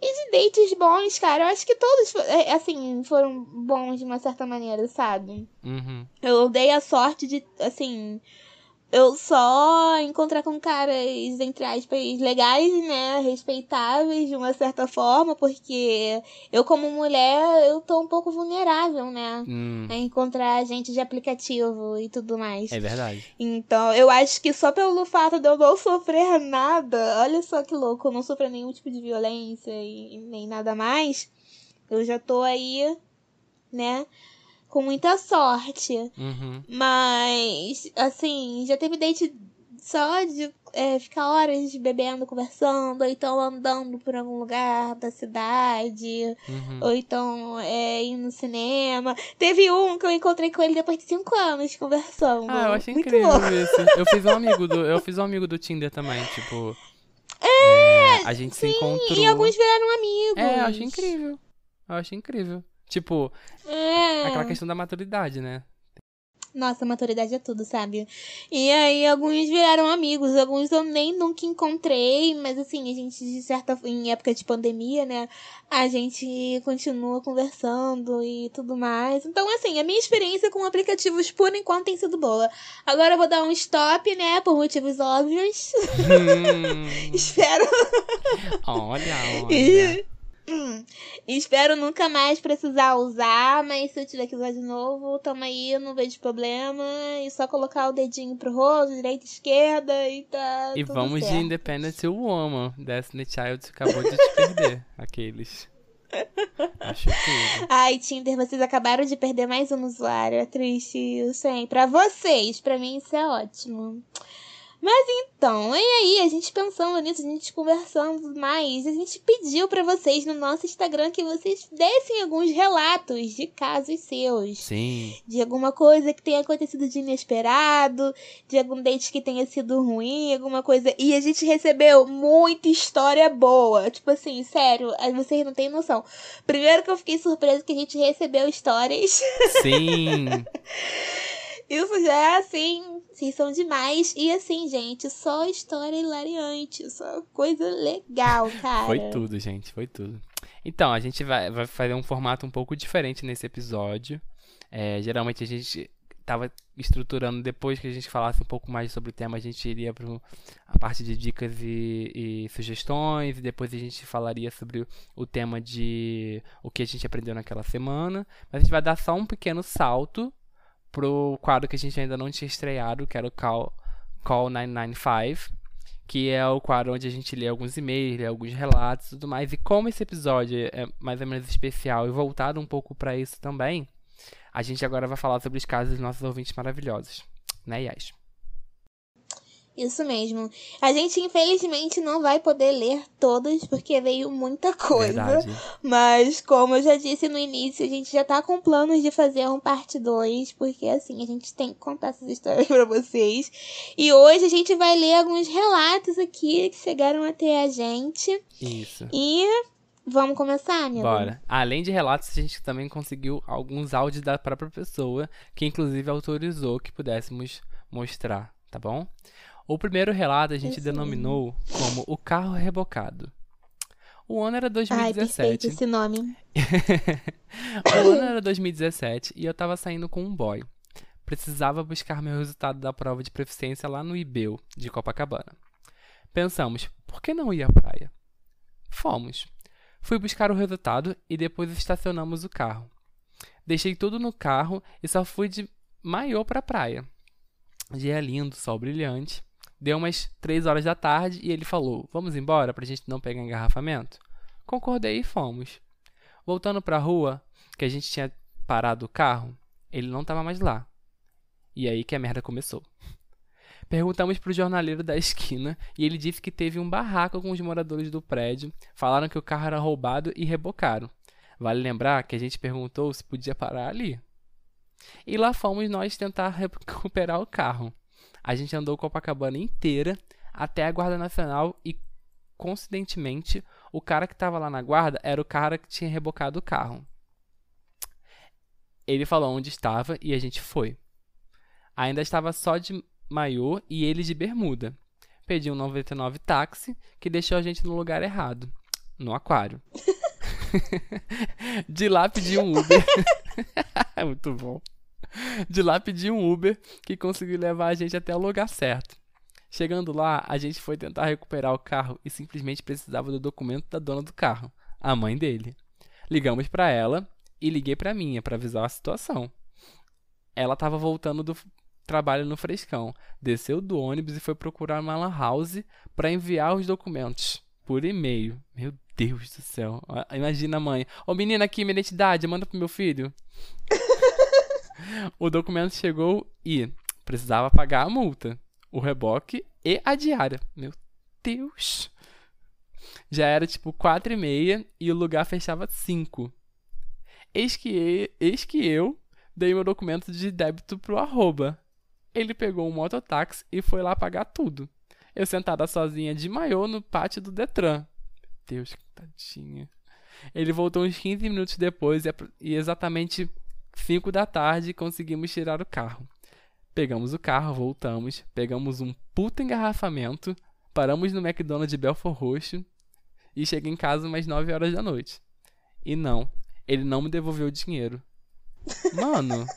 E de dates bons, cara, eu acho que todos, é, assim, foram bons de uma certa maneira, sabe? Uhum. Eu dei a sorte de, assim, eu só encontrar com caras, entre aspas, legais, né? Respeitáveis de uma certa forma, porque eu, como mulher, eu tô um pouco vulnerável, né? Hum. A encontrar gente de aplicativo e tudo mais. É verdade. Então, eu acho que só pelo fato de eu não sofrer nada, olha só que louco, eu não sofrer nenhum tipo de violência e nem nada mais, eu já tô aí, né? Com muita sorte. Uhum. Mas, assim, já teve date só de é, ficar horas bebendo, conversando, ou então andando por algum lugar da cidade, uhum. ou então é, ir no cinema. Teve um que eu encontrei com ele depois de cinco anos conversando. Ah, eu achei Muito incrível louco. isso. Eu fiz um amigo do, eu fiz um amigo do Tinder também, tipo. É, a gente sim, se encontrou. E alguns viraram amigos. É, eu achei incrível. Eu achei incrível. Tipo, É. aquela questão da maturidade, né? Nossa, maturidade é tudo, sabe? E aí, alguns viraram amigos, alguns eu nem nunca encontrei, mas assim, a gente, de certa em época de pandemia, né? A gente continua conversando e tudo mais. Então, assim, a minha experiência com aplicativos por enquanto tem sido boa. Agora eu vou dar um stop, né? Por motivos óbvios. Hum, [laughs] Espero. olha, olha. E- espero nunca mais precisar usar, mas se eu tiver que usar de novo, tamo aí, não vejo problema. E só colocar o dedinho pro rosto, direita, esquerda e tá. E vamos de certo. Independent Woman. Destiny Child acabou de te perder. [laughs] Aqueles. Acho tudo. Ai, Tinder, vocês acabaram de perder mais um usuário. É triste isso, hein? Pra vocês, pra mim isso é ótimo. Mas então, e aí, a gente pensando nisso, a gente conversando mais, a gente pediu para vocês no nosso Instagram que vocês dessem alguns relatos de casos seus. Sim. De alguma coisa que tenha acontecido de inesperado, de algum date que tenha sido ruim, alguma coisa. E a gente recebeu muita história boa. Tipo assim, sério, vocês não têm noção. Primeiro que eu fiquei surpresa que a gente recebeu histórias. Sim. [laughs] Isso já é assim, vocês são demais. E assim, gente, só história hilariante, só coisa legal, cara. Foi tudo, gente, foi tudo. Então, a gente vai, vai fazer um formato um pouco diferente nesse episódio. É, geralmente a gente tava estruturando depois que a gente falasse um pouco mais sobre o tema, a gente iria para a parte de dicas e, e, sugestões, e depois a gente falaria sobre o, tema de o que a gente aprendeu naquela semana. Mas a gente vai dar só um pequeno salto pro quadro que a gente ainda não tinha estreado, que era o Call, Call 995, que é o quadro onde a gente lê alguns e-mails, lê alguns relatos e tudo mais. E como esse episódio é mais ou menos especial e voltado um pouco para isso também, a gente agora vai falar sobre os casos dos nossos ouvintes maravilhosos, né, Yas? Isso mesmo. A gente, infelizmente, não vai poder ler todos, porque veio muita coisa. Verdade. Mas, como eu já disse no início, a gente já tá com planos de fazer um parte 2, porque assim, a gente tem que contar essas histórias [laughs] para vocês. E hoje a gente vai ler alguns relatos aqui que chegaram até a gente. Isso. E Vamos começar, amigo? Bora. Além de relatos, a gente também conseguiu alguns áudios da própria pessoa, que inclusive autorizou que pudéssemos mostrar, tá bom? O primeiro relato a gente denominou como o carro rebocado. O ano era 2017. Ai, perfeito esse nome. [laughs] o ano era 2017 e eu tava saindo com um boy. Precisava buscar meu resultado da prova de proficiência lá no IBEU, de Copacabana. Pensamos, por que não ir à praia? Fomos. Fui buscar o resultado e depois estacionamos o carro. Deixei tudo no carro e só fui de maiô pra praia. Dia lindo, sol brilhante. Deu umas três horas da tarde e ele falou: Vamos embora pra gente não pegar engarrafamento? Concordei e fomos. Voltando pra rua, que a gente tinha parado o carro, ele não estava mais lá. E aí que a merda começou. [laughs] Perguntamos pro jornaleiro da esquina e ele disse que teve um barraco com os moradores do prédio. Falaram que o carro era roubado e rebocaram. Vale lembrar que a gente perguntou se podia parar ali. E lá fomos nós tentar [laughs] recuperar o carro. A gente andou Copacabana inteira até a Guarda Nacional e, coincidentemente, o cara que estava lá na guarda era o cara que tinha rebocado o carro. Ele falou onde estava e a gente foi. Ainda estava só de maiô e ele de bermuda. Pedi um 99 táxi que deixou a gente no lugar errado, no aquário. [laughs] [laughs] de lá pedi um Uber. é [laughs] muito bom. [laughs] De lá pedi um Uber que conseguiu levar a gente até o lugar certo. Chegando lá, a gente foi tentar recuperar o carro e simplesmente precisava do documento da dona do carro, a mãe dele. Ligamos para ela e liguei para minha para avisar a situação. Ela estava voltando do trabalho no Frescão, desceu do ônibus e foi procurar uma lan house para enviar os documentos por e-mail. Meu Deus do céu. Imagina a mãe. Ô menina aqui, minha identidade, manda pro meu filho. [laughs] [laughs] o documento chegou e precisava pagar a multa, o reboque e a diária. Meu Deus! Já era tipo quatro e meia e o lugar fechava cinco. Eis que, eis que eu dei meu documento de débito pro arroba. Ele pegou um mototáxi e foi lá pagar tudo. Eu sentada sozinha de maiô no pátio do Detran. Deus, que tadinha. Ele voltou uns 15 minutos depois e exatamente 5 da tarde conseguimos tirar o carro. Pegamos o carro, voltamos, pegamos um puta engarrafamento, paramos no McDonald's de Belfort Roxo e cheguei em casa umas 9 horas da noite. E não, ele não me devolveu o dinheiro. Mano. [laughs]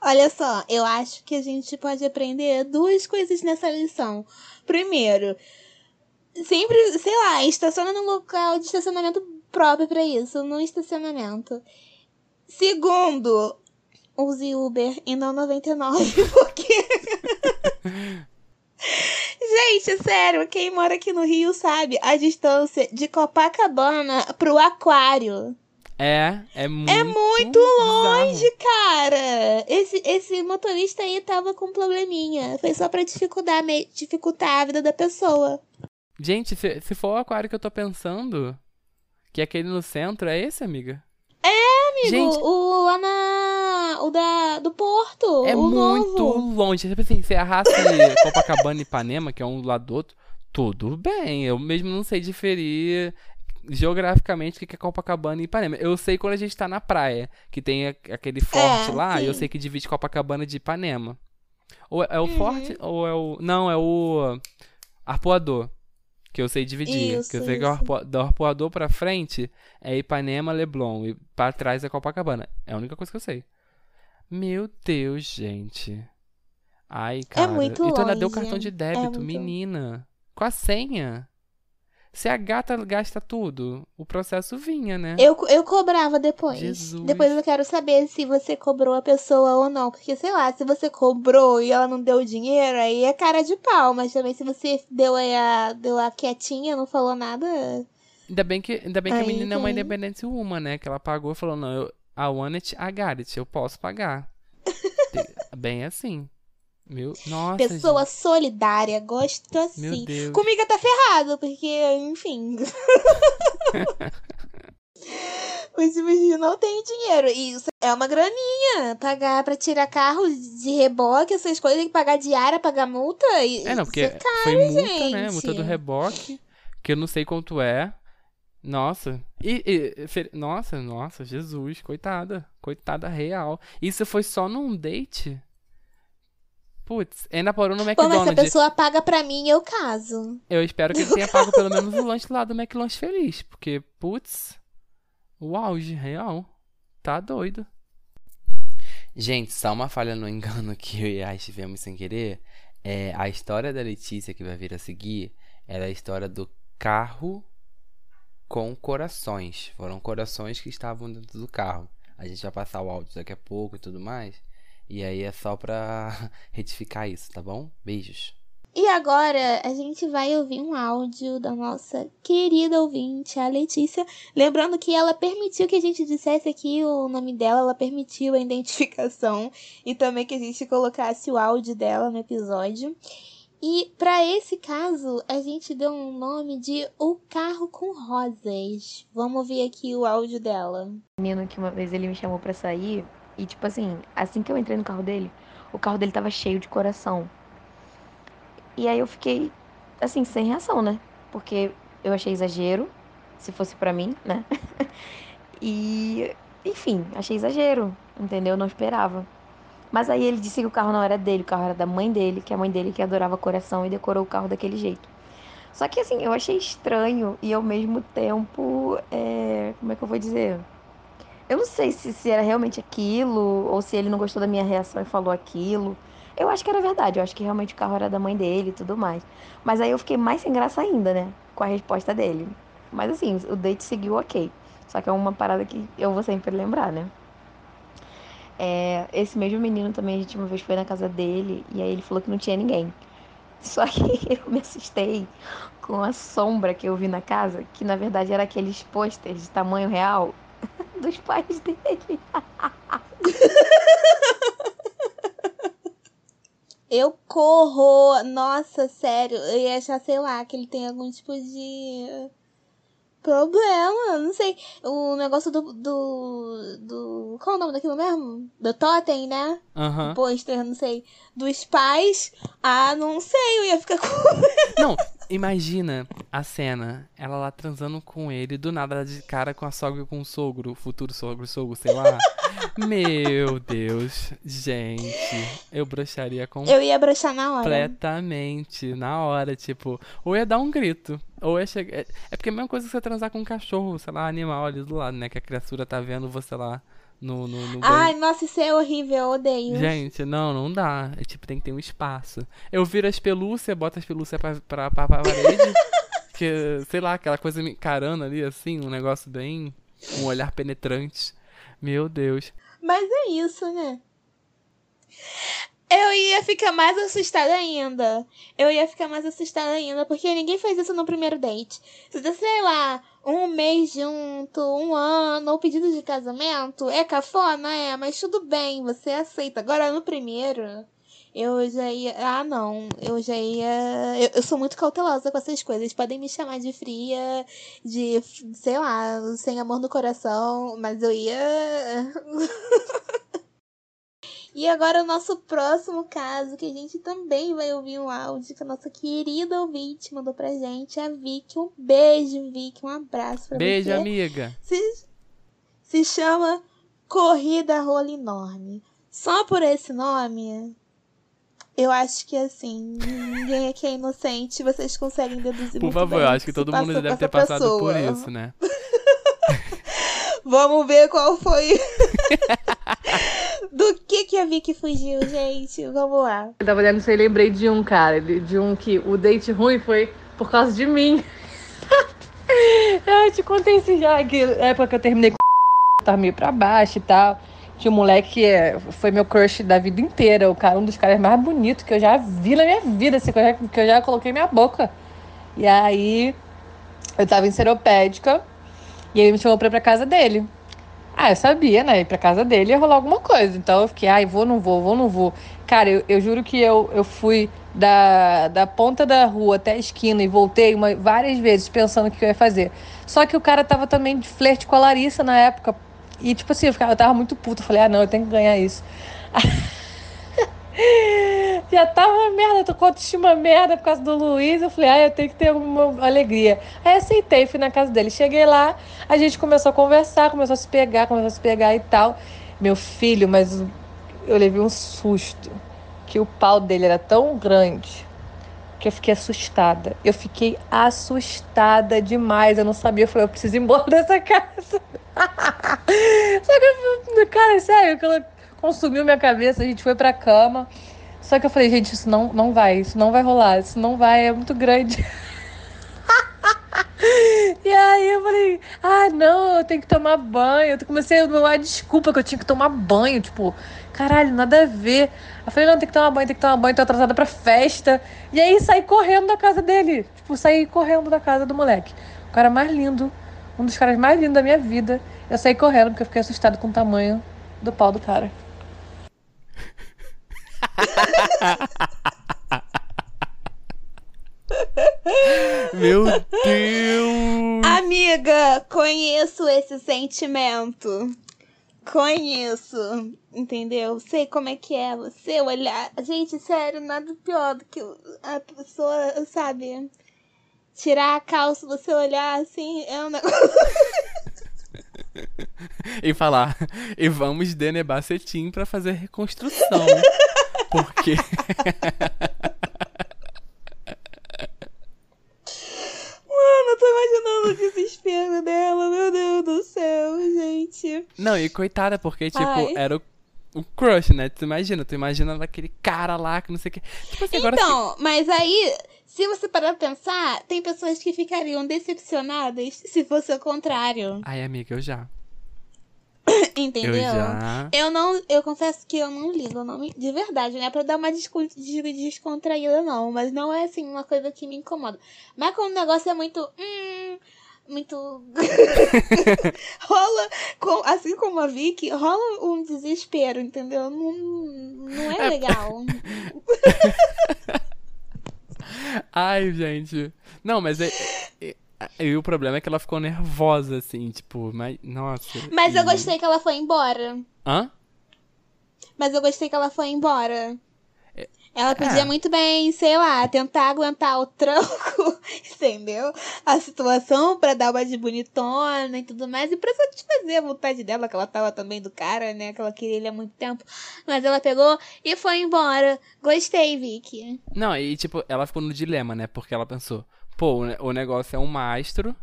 Olha só, eu acho que a gente pode aprender duas coisas nessa lição. Primeiro, sempre, sei lá, estaciona num local de estacionamento próprio para isso, no estacionamento. Segundo, use Uber e não 99, [laughs] porque. [laughs] Gente, sério, quem mora aqui no Rio sabe a distância de Copacabana pro aquário. É, é muito É muito longe, cara. Esse, esse motorista aí tava com um probleminha. Foi só pra dificultar, dificultar a vida da pessoa. Gente, se, se for o aquário que eu tô pensando, que é aquele no centro, é esse, amiga? Amigo, Gente, o lá na. O da, do Porto. é muito novo. longe. Tipo assim, se errasse [laughs] Copacabana e Ipanema, que é um do lado do outro, tudo bem. Eu mesmo não sei diferir geograficamente o que é Copacabana e Ipanema. Eu sei quando a gente tá na praia, que tem aquele forte É, lá, eu sim. sei que divide Copacabana de Ipanema. Ou é é o Uhum. forte, ou é o... Não, é o arpoador. Que eu sei dividir. Isso, que eu sei que é isso. arpo- do arpoador pra frente é Ipanema, Leblon. E pra trás é Copacabana. É a única coisa que eu sei. Meu Deus, gente. Ai, cara. muito e tu ainda deu cartão de É débito, muito- menina. Com a senha. Se a gata gasta tudo, o processo vinha, né? Eu, eu cobrava depois. Jesus. Depois eu quero saber se você cobrou a pessoa ou não. Porque, sei lá, se você cobrou e ela não deu dinheiro, aí é cara de pau. Mas também se você deu a, deu a quietinha, não falou nada. Ainda bem que, ainda bem que a menina é uma tem. independente uma, né? Que ela pagou e falou, não, eu, it, I got it. Eu posso pagar. [laughs] Bem assim. Meu, nossa, Pessoa gente. solidária, gosto assim. Comigo tá ferrado, porque, enfim. [laughs] Os meus não têm dinheiro. E isso é uma graninha. Pagar pra tirar carro de reboque, essas coisas, tem que pagar diária, pagar multa. E, É, não, porque é foi multa, né? gente. Multa do reboque, que eu não sei quanto é. Nossa. E, e- fe- nossa, nossa, Jesus, coitada. Coitada real. Isso foi só num date? Putz, ainda parou no Pô, mas se a McDonald's. pessoa paga pra mim, eu caso. Eu espero que ele tenha pago pelo menos o lanche lá do McLanche Feliz. Porque, putz, o auge, real. Tá doido. Gente, só uma falha no engano que eu e a tivemos sem querer. É, a história da Letícia que vai vir a seguir era a história do carro com corações. Foram corações que estavam dentro do carro. A gente vai passar o áudio daqui a pouco e tudo mais. E aí é só pra [laughs] retificar isso, tá bom? Beijos. E agora a gente vai ouvir um áudio da nossa querida ouvinte, a Letícia. Lembrando que ela permitiu que a gente dissesse aqui o nome dela, ela permitiu a identificação [laughs] e também que a gente colocasse o áudio dela no episódio. E para esse caso, a gente deu um nome de O Carro com Rosas. Vamos ouvir aqui o áudio dela. menino que uma vez ele me chamou pra sair e tipo assim, assim que eu entrei no carro dele, o carro dele tava cheio de coração. E aí eu fiquei assim, sem reação, né? Porque eu achei exagero, se fosse pra mim, né? [laughs] e enfim, achei exagero, entendeu? Não esperava. Mas aí ele disse que o carro não era dele, o carro era da mãe dele, que é a mãe dele que adorava coração e decorou o carro daquele jeito. Só que assim, eu achei estranho e ao mesmo tempo, é... como é que eu vou dizer? Eu não sei se, se era realmente aquilo, ou se ele não gostou da minha reação e falou aquilo. Eu acho que era verdade, eu acho que realmente o carro era da mãe dele e tudo mais. Mas aí eu fiquei mais sem graça ainda, né? Com a resposta dele. Mas assim, o date seguiu ok. Só que é uma parada que eu vou sempre lembrar, né? É, esse mesmo menino também, a gente uma vez foi na casa dele e aí ele falou que não tinha ninguém. Só [laughs] que eu me assustei com a sombra que eu vi na casa, que na verdade era aqueles pôsteres de tamanho real [laughs] dos pais dele. [laughs] Eu corro. Nossa, sério. Eu ia achar, sei lá, que ele tem algum tipo de problema. Não sei. O negócio do. do. do qual é o nome daquilo mesmo? Do Totem, né? Aham. O pôster, não sei. Dos pais. Ah, não sei. Eu ia ficar com. Não, imagina a cena, ela lá transando com ele, do nada ela de cara com a sogra e com o sogro, o futuro sogro, sogro, sei lá. Meu Deus, gente, eu broxaria Eu ia broxar na hora. completamente, na hora, tipo, ou ia dar um grito, ou ia chegar... É porque é a mesma coisa que você transar com um cachorro, sei lá, animal ali do lado, né, que a criatura tá vendo você lá no, no, no. Ai, nossa, isso é horrível. Eu odeio. Gente, não, não dá. É tipo, tem que ter um espaço. Eu viro as pelúcias, boto as pelúcias pra, pra, pra, pra parede. [laughs] que, sei lá, aquela coisa me encarando ali, assim, um negócio bem. Um olhar penetrante. Meu Deus. Mas é isso, né? Eu ia ficar mais assustada ainda. Eu ia ficar mais assustada ainda, porque ninguém faz isso no primeiro date. Se você, sei lá, um mês junto, um ano, ou pedido de casamento, é cafona, é, mas tudo bem, você aceita. Agora no primeiro, eu já ia. Ah, não. Eu já ia. Eu, eu, sou muito cautelosa com essas coisas. Podem me chamar de fria, de, sei lá, sem amor no coração, mas eu ia. [laughs] E agora o nosso próximo caso, que a gente também vai ouvir um áudio que a nossa querida ouvinte mandou pra gente, a Vicky. Um beijo, Vicky, um abraço pra beijo, você. Beijo, amiga. Se, se chama Corrida Rola Enorme. Só por esse nome, eu acho que assim, ninguém aqui é inocente, vocês conseguem deduzir Por favor, eu acho que todo mundo deve ter passado pessoa. por isso, né? [laughs] Vamos ver qual foi. [laughs] Do que que a Vicky fugiu, gente? Vamos lá. Eu tava olhando isso aí lembrei de um, cara, de um que o date ruim foi por causa de mim. [laughs] eu te contei isso já, que na época que eu terminei com tava meio pra baixo e tal. Um moleque que é, foi meu crush da vida inteira. O cara, um dos caras mais bonitos que eu já vi na minha vida, assim, que eu já, que eu já coloquei minha boca. E aí, eu tava em seropédica e ele me chamou pra ir pra casa dele. Ah, eu sabia, né? Ir pra casa dele ia rolar alguma coisa. Então eu fiquei, ai, vou, não vou, vou, não vou. Cara, eu, eu juro que eu, eu fui da, da ponta da rua até a esquina e voltei uma, várias vezes pensando o que eu ia fazer. Só que o cara tava também de flerte com a Larissa na época. E, tipo assim, eu, ficava, eu tava muito puto. Eu falei, ah, não, eu tenho que ganhar isso. [laughs] Já tava merda, tô com autoestima merda por causa do Luiz. Eu falei, ah, eu tenho que ter alguma alegria. Aí aceitei, fui na casa dele. Cheguei lá, a gente começou a conversar, começou a se pegar, começou a se pegar e tal. Meu filho, mas eu levei um susto. Que o pau dele era tão grande que eu fiquei assustada. Eu fiquei assustada demais. Eu não sabia. Eu falei, eu preciso ir embora [laughs] dessa casa. Que, cara, sério, aquilo consumiu minha cabeça. A gente foi pra cama. Só que eu falei, gente, isso não, não vai, isso não vai rolar, isso não vai, é muito grande. [laughs] e aí eu falei, ah, não, eu tenho que tomar banho. Eu comecei a dar desculpa que eu tinha que tomar banho. Tipo, caralho, nada a ver. Eu falei, não, tem que tomar banho, tem que tomar banho, tô atrasada pra festa. E aí saí correndo da casa dele. Tipo, saí correndo da casa do moleque. O cara mais lindo, um dos caras mais lindos da minha vida. Eu saí correndo porque eu fiquei assustado com o tamanho do pau do cara. Meu Deus! Amiga, conheço esse sentimento. Conheço, entendeu? Sei como é que é você olhar. Gente, sério, nada pior do que a pessoa, sabe? Tirar a calça, você olhar assim, é um negócio. [laughs] [laughs] e falar, e vamos denebar cetim pra fazer reconstrução. Porque. [laughs] Mano, eu tô imaginando o desespero dela, meu Deus do céu, gente. Não, e coitada, porque, tipo, Ai. era o, o crush, né? Tu imagina, tu imagina aquele cara lá que não sei o que. Tipo assim, agora então, mas aí, se você parar pra pensar, tem pessoas que ficariam decepcionadas se fosse o contrário. Ai, amiga, eu já. [coughs] Entendeu? Eu, já... eu não, eu confesso que eu não ligo, eu não me, de verdade, não é pra dar uma descontraída não, mas não é assim uma coisa que me incomoda. Mas quando o negócio é muito, hum, muito [laughs] rola, com, assim como a Vicky, rola um desespero, entendeu? Não, não é, é legal. [laughs] [laughs] [laughs] Ai, gente. Não, mas é, é, e o problema é que ela ficou nervosa, assim, tipo, mas. Nossa. Mas e... eu gostei que ela foi embora. Hã? Mas eu gostei que ela foi embora. Ela podia é. muito bem, sei lá, tentar aguentar o tranco, [laughs] entendeu? A situação para dar uma de bonitona e tudo mais. E pra satisfazer a vontade dela, que ela tava também do cara, né? Que ela queria ele há muito tempo. Mas ela pegou e foi embora. Gostei, Vicky. Não, e tipo, ela ficou no dilema, né? Porque ela pensou pô, o negócio é um mastro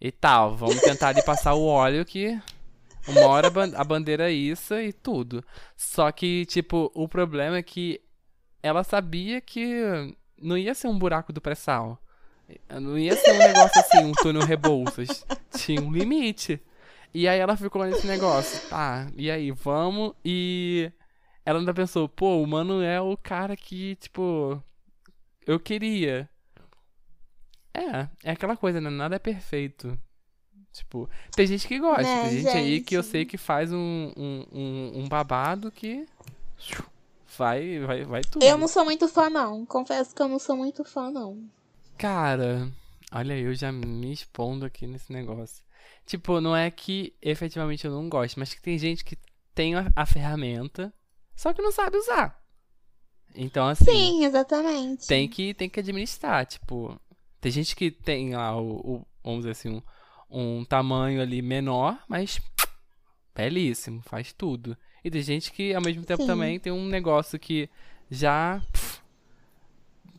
e tal. Vamos tentar ali passar o óleo que uma hora a bandeira é isso e tudo. Só que, tipo, o problema é que ela sabia que não ia ser um buraco do pré-sal. Não ia ser um negócio assim, um túnel Rebouças. Tinha um limite. E aí ela ficou nesse negócio. Tá, e aí, vamos. E ela ainda pensou, pô, o mano é o cara que, tipo, eu queria. É, é aquela coisa, né? Nada é perfeito. Tipo, tem gente que gosta, Né, tem gente, aí que eu gente? sei que faz um, um, um, um babado que. Vai, vai, vai tudo. Eu não sou muito fã, não. Confesso que eu não sou muito fã, não. Cara, olha, eu já me expondo aqui nesse negócio. Tipo, não é que efetivamente eu não gosto, mas que tem gente que tem a, a ferramenta, só que não sabe usar. Então, assim, Sim, exatamente. tem que, tem que administrar. Tipo, tem gente que tem lá o, o- vamos dizer assim, um, um tamanho ali menor, mas belíssimo, faz tudo. E tem gente que ao mesmo tempo Sim. também tem um negócio que já. pff,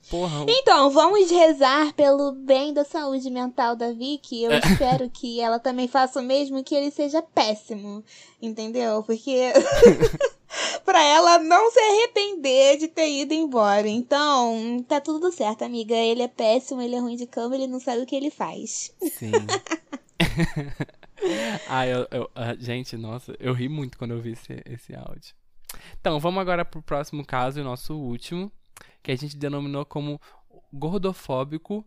Porra, Então, vamos rezar pelo bem da saúde mental da Vicky. Eu espero que ela também faça o mesmo, que ele seja péssimo. Entendeu? Porque. [laughs] pra ela não se arrepender de ter ido embora. Então, tá tudo certo, amiga. Ele é péssimo, ele é ruim de cama, ele não sabe o que ele faz. Sim. [laughs] [laughs] ah, eu, eu- ah, gente, nossa, eu ri muito quando eu vi esse, esse áudio. Então, vamos agora pro próximo caso, o nosso último, que a gente denominou como gordofóbico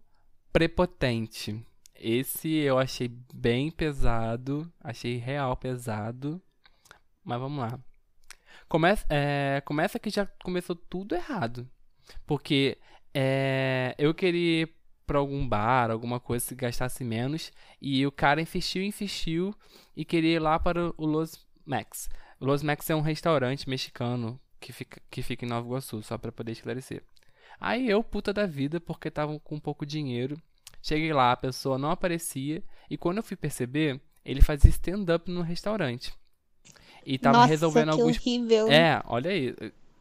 prepotente. Esse eu achei bem pesado, achei real pesado, mas vamos lá. Começa, é, começa que já começou tudo errado. Porque é, eu queria pra algum bar, alguma coisa que gastasse menos, e o cara insistiu, insistiu e queria ir lá para o Los Max. O Los Max é um restaurante mexicano que fica, que fica em Nova Iguaçu, só pra poder esclarecer. Aí eu, puta da vida, porque tava com pouco dinheiro, cheguei lá, a pessoa não aparecia, e quando eu fui perceber, ele fazia stand-up no restaurante. E tava Nossa, resolvendo que alguns horrível. é, olha aí.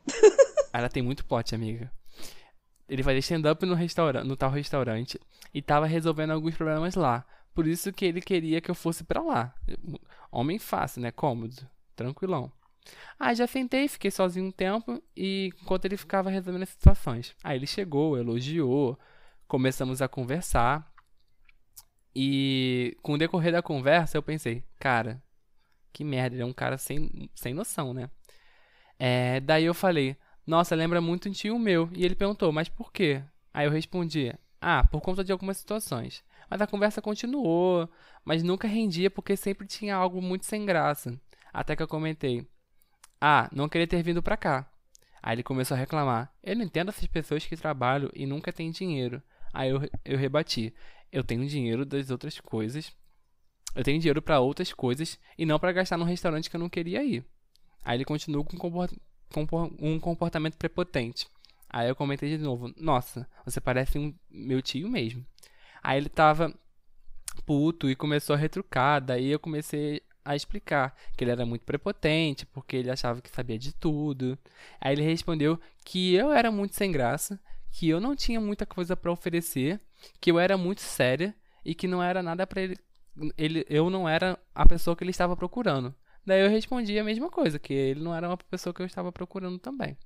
[laughs] Ela tem muito plot, amiga. Ele fazia stand-up no, restaurante, no tal restaurante e tava resolvendo alguns problemas lá. Por isso que ele queria que eu fosse pra lá. Homem fácil, né? Cômodo. Tranquilão. Aí já sentei, fiquei sozinho um tempo e enquanto ele ficava resolvendo as situações. Aí ele chegou, elogiou, começamos a conversar. E com o decorrer da conversa eu pensei, cara, que merda, ele é um cara sem, sem noção, né? É, daí eu falei, nossa, lembra muito um tio meu. E ele perguntou, mas por quê? Aí eu respondi, ah, por conta de algumas situações. Mas a conversa continuou, mas nunca rendia porque sempre tinha algo muito sem graça. Até que eu comentei, ah, não queria ter vindo pra cá. Aí ele começou a reclamar, eu não entendo essas pessoas que trabalham e nunca têm dinheiro. Aí eu, eu rebati, eu tenho dinheiro das outras coisas. Eu tenho dinheiro pra outras coisas e não pra gastar num restaurante que eu não queria ir. Aí ele continuou com um comportamento prepotente. Aí eu comentei de novo: Nossa, você parece um meu tio mesmo. Aí ele tava puto e começou a retrucar. Daí eu comecei a explicar que ele era muito prepotente, porque ele achava que sabia de tudo. Aí ele respondeu que eu era muito sem graça, que eu não tinha muita coisa pra oferecer, que eu era muito séria e que não era nada pra ele, ele. Eu não era a pessoa que ele estava procurando. Daí eu respondi a mesma coisa, que ele não era uma pessoa que eu estava procurando também.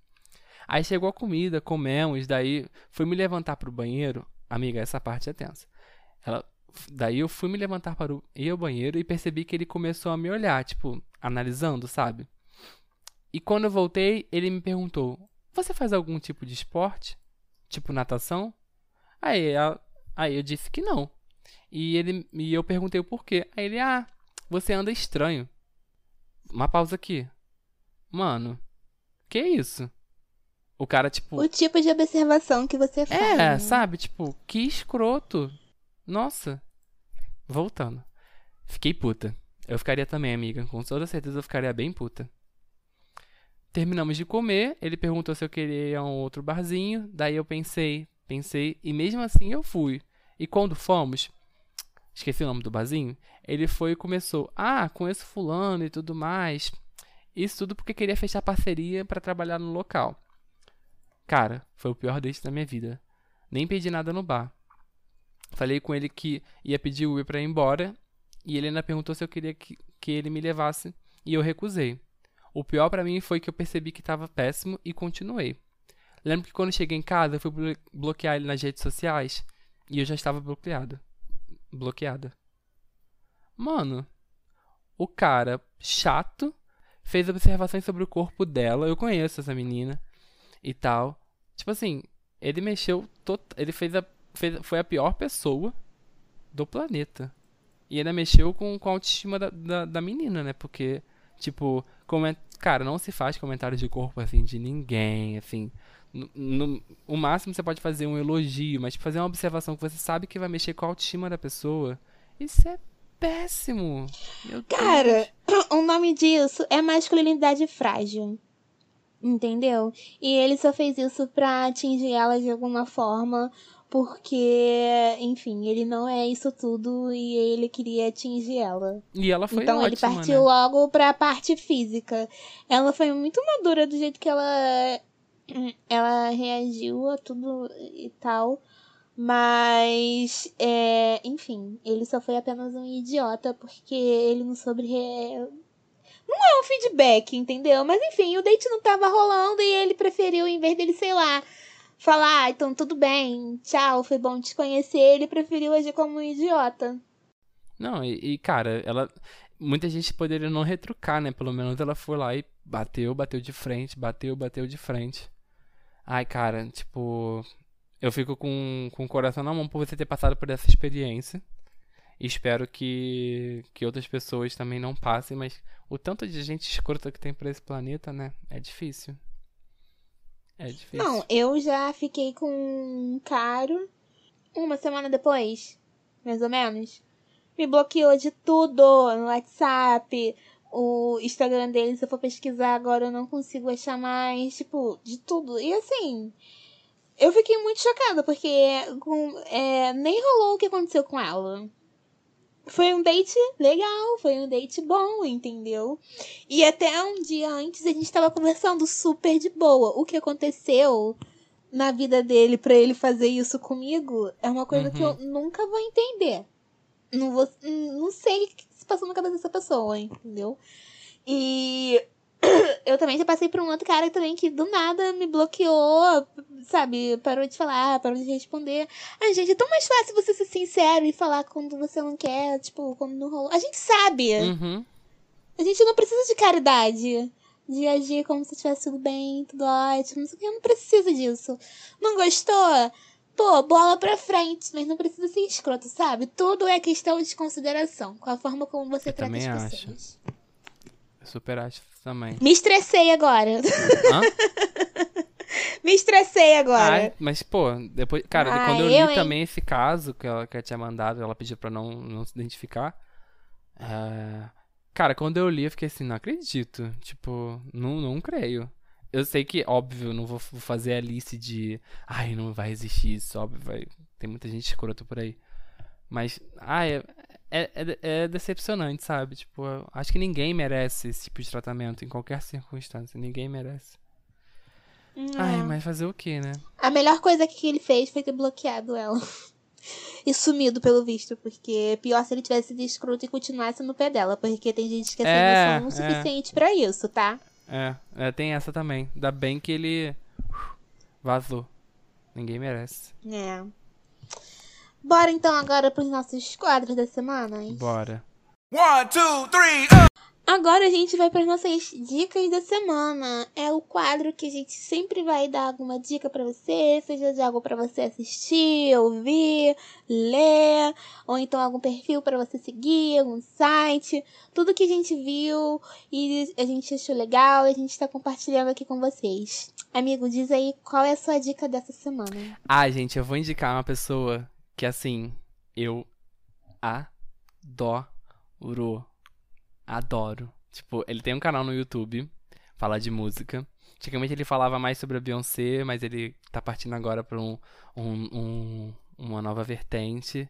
Aí chegou a comida, comemos, daí fui me levantar pro banheiro. Amiga, essa parte é tensa. Ela, daí eu fui me levantar para o, ir ao banheiro e percebi que ele começou a me olhar, tipo, analisando, sabe? E quando eu voltei, ele me perguntou: Você faz algum tipo de esporte? Tipo natação? Aí, a- aí eu disse que não. E, ele, e eu perguntei o porquê. Aí ele: Ah, você anda estranho. Uma pausa aqui. Mano, que isso? O cara, tipo. O tipo de observação que você faz. É, né? sabe? Tipo, que escroto. Nossa. Voltando. Fiquei puta. Eu ficaria também, amiga. Com toda certeza eu ficaria bem puta. Terminamos de comer. Ele perguntou se eu queria ir a um outro barzinho. Daí eu pensei, pensei. E mesmo assim eu fui. E quando fomos. Esqueci o nome do barzinho. Ele foi e começou. Ah, conheço fulano e tudo mais. Isso tudo porque queria fechar parceria pra trabalhar no local. Cara, foi o pior date da minha vida. Nem pedi nada no bar. Falei com ele que ia pedir Uber pra ir embora. E ele ainda perguntou se eu queria que, que ele me levasse. E eu recusei. O pior pra mim foi que eu percebi que tava péssimo e continuei. Lembro que quando cheguei em casa eu fui blo- bloquear ele nas redes sociais. E eu já estava bloqueado. Bloqueada. Mano, o cara chato fez observações sobre o corpo dela. Eu conheço essa menina e tal. Tipo assim, ele mexeu. Tot... Ele fez a. Fez... Foi a pior pessoa do planeta. E ainda mexeu com, com a autoestima da, da, da menina, né? Porque, tipo, coment... cara, não se faz comentários de corpo assim de ninguém, assim. No, no, o máximo você pode fazer um elogio, mas fazer uma observação que você sabe que vai mexer com a autoestima da pessoa. Isso é péssimo. Meu Cara, Deus. [laughs] o nome disso é masculinidade frágil. Entendeu? E ele só fez isso pra atingir ela de alguma forma, porque, enfim, ele não é isso tudo e ele queria atingir ela. E ela foi então ótima, ele partiu né? logo pra parte física. Ela foi muito madura do jeito que ela ela reagiu a tudo e tal. Mas, é, enfim, ele só foi apenas um idiota porque ele não soube. Re... Não é um feedback, entendeu? Mas enfim, o date não tava rolando e ele preferiu, em vez dele, sei lá, falar, ah, então tudo bem, tchau, foi bom te conhecer, ele preferiu agir como um idiota. Não, e, e, cara, ela. Muita gente poderia não retrucar, né? Pelo menos ela foi lá e bateu, bateu de frente, bateu, bateu de frente. Ai, cara, tipo. Eu fico com, com o coração na mão por você ter passado por essa experiência. Espero que, que outras pessoas também não passem, mas o tanto de gente escrota que tem por esse planeta, né? É difícil. É difícil. Não, eu já fiquei com um caro uma semana depois, mais ou menos. Me bloqueou de tudo no WhatsApp, o Instagram dele, se eu for pesquisar agora, eu não consigo achar mais, tipo, de tudo. E assim, eu fiquei muito chocada, porque com, é, nem rolou o que aconteceu com ela. Foi um date legal, foi um date bom, entendeu? E até um dia antes a gente tava conversando super de boa. O que aconteceu na vida dele para ele fazer isso comigo é uma coisa uhum. que eu nunca vou entender. Não, vou, não sei se passou na cabeça dessa pessoa, entendeu? E [clears throat] eu também já passei por um outro cara também que do nada me bloqueou, sabe? Parou de falar, parou de responder. Ai, gente, é tão mais fácil você ser sincero e falar quando você não quer, tipo, quando não rolou. A gente sabe. Uhum. A gente não precisa de caridade. De agir como se tivesse tudo bem, tudo ótimo. Não sei o que, eu não preciso disso. Não gostou? Pô, bola pra frente, mas não precisa ser escroto, sabe? Tudo é questão de consideração, com a forma como você eu trata as acho. pessoas. Eu super acho também. Me estressei agora. Hã? [laughs] Me estressei agora. Mas, pô, depois. Cara, Ah, quando eu li eu, hein? também esse caso que ela, que ela tinha mandado, ela pediu pra não, não se identificar. é, Cara, quando eu li, eu fiquei assim, não acredito. Tipo, não, não creio. Eu sei que, óbvio, não vou fazer a lista de. Ai, não vai existir isso, óbvio, vai. Tem muita gente escrota por aí. Mas, ai, é, é, é- é decepcionante, sabe? Tipo, acho que ninguém merece esse tipo de tratamento em qualquer circunstância. Ninguém merece. Ai, Não. mas fazer o quê, né? A melhor coisa que ele fez foi ter bloqueado ela. E sumido, pelo visto, porque é pior se ele tivesse sido escroto e continuasse no pé dela, porque tem gente que é sem É, noção o é. suficiente pra isso, tá? É, é, tem essa também. Ainda bem que ele uh, vazou. Ninguém merece. É. Bora então agora pros nossos quadros da semana. Bora. One, two, three, uh! Agora a gente vai para nossas dicas da semana. É o quadro que a gente sempre vai dar alguma dica para você, seja de algo para você assistir, ouvir, ler, ou então algum perfil para você seguir, algum site, tudo que a gente viu e a gente achou legal, a gente está compartilhando aqui com vocês. Amigo, diz aí qual é a sua dica dessa semana. Ah, gente, eu vou indicar uma pessoa que, assim, eu adoro. Adoro. Tipo, ele tem um canal no YouTube, fala de música. Antigamente ele falava mais sobre a Beyoncé, mas ele tá partindo agora pra um, um- um- uma nova vertente.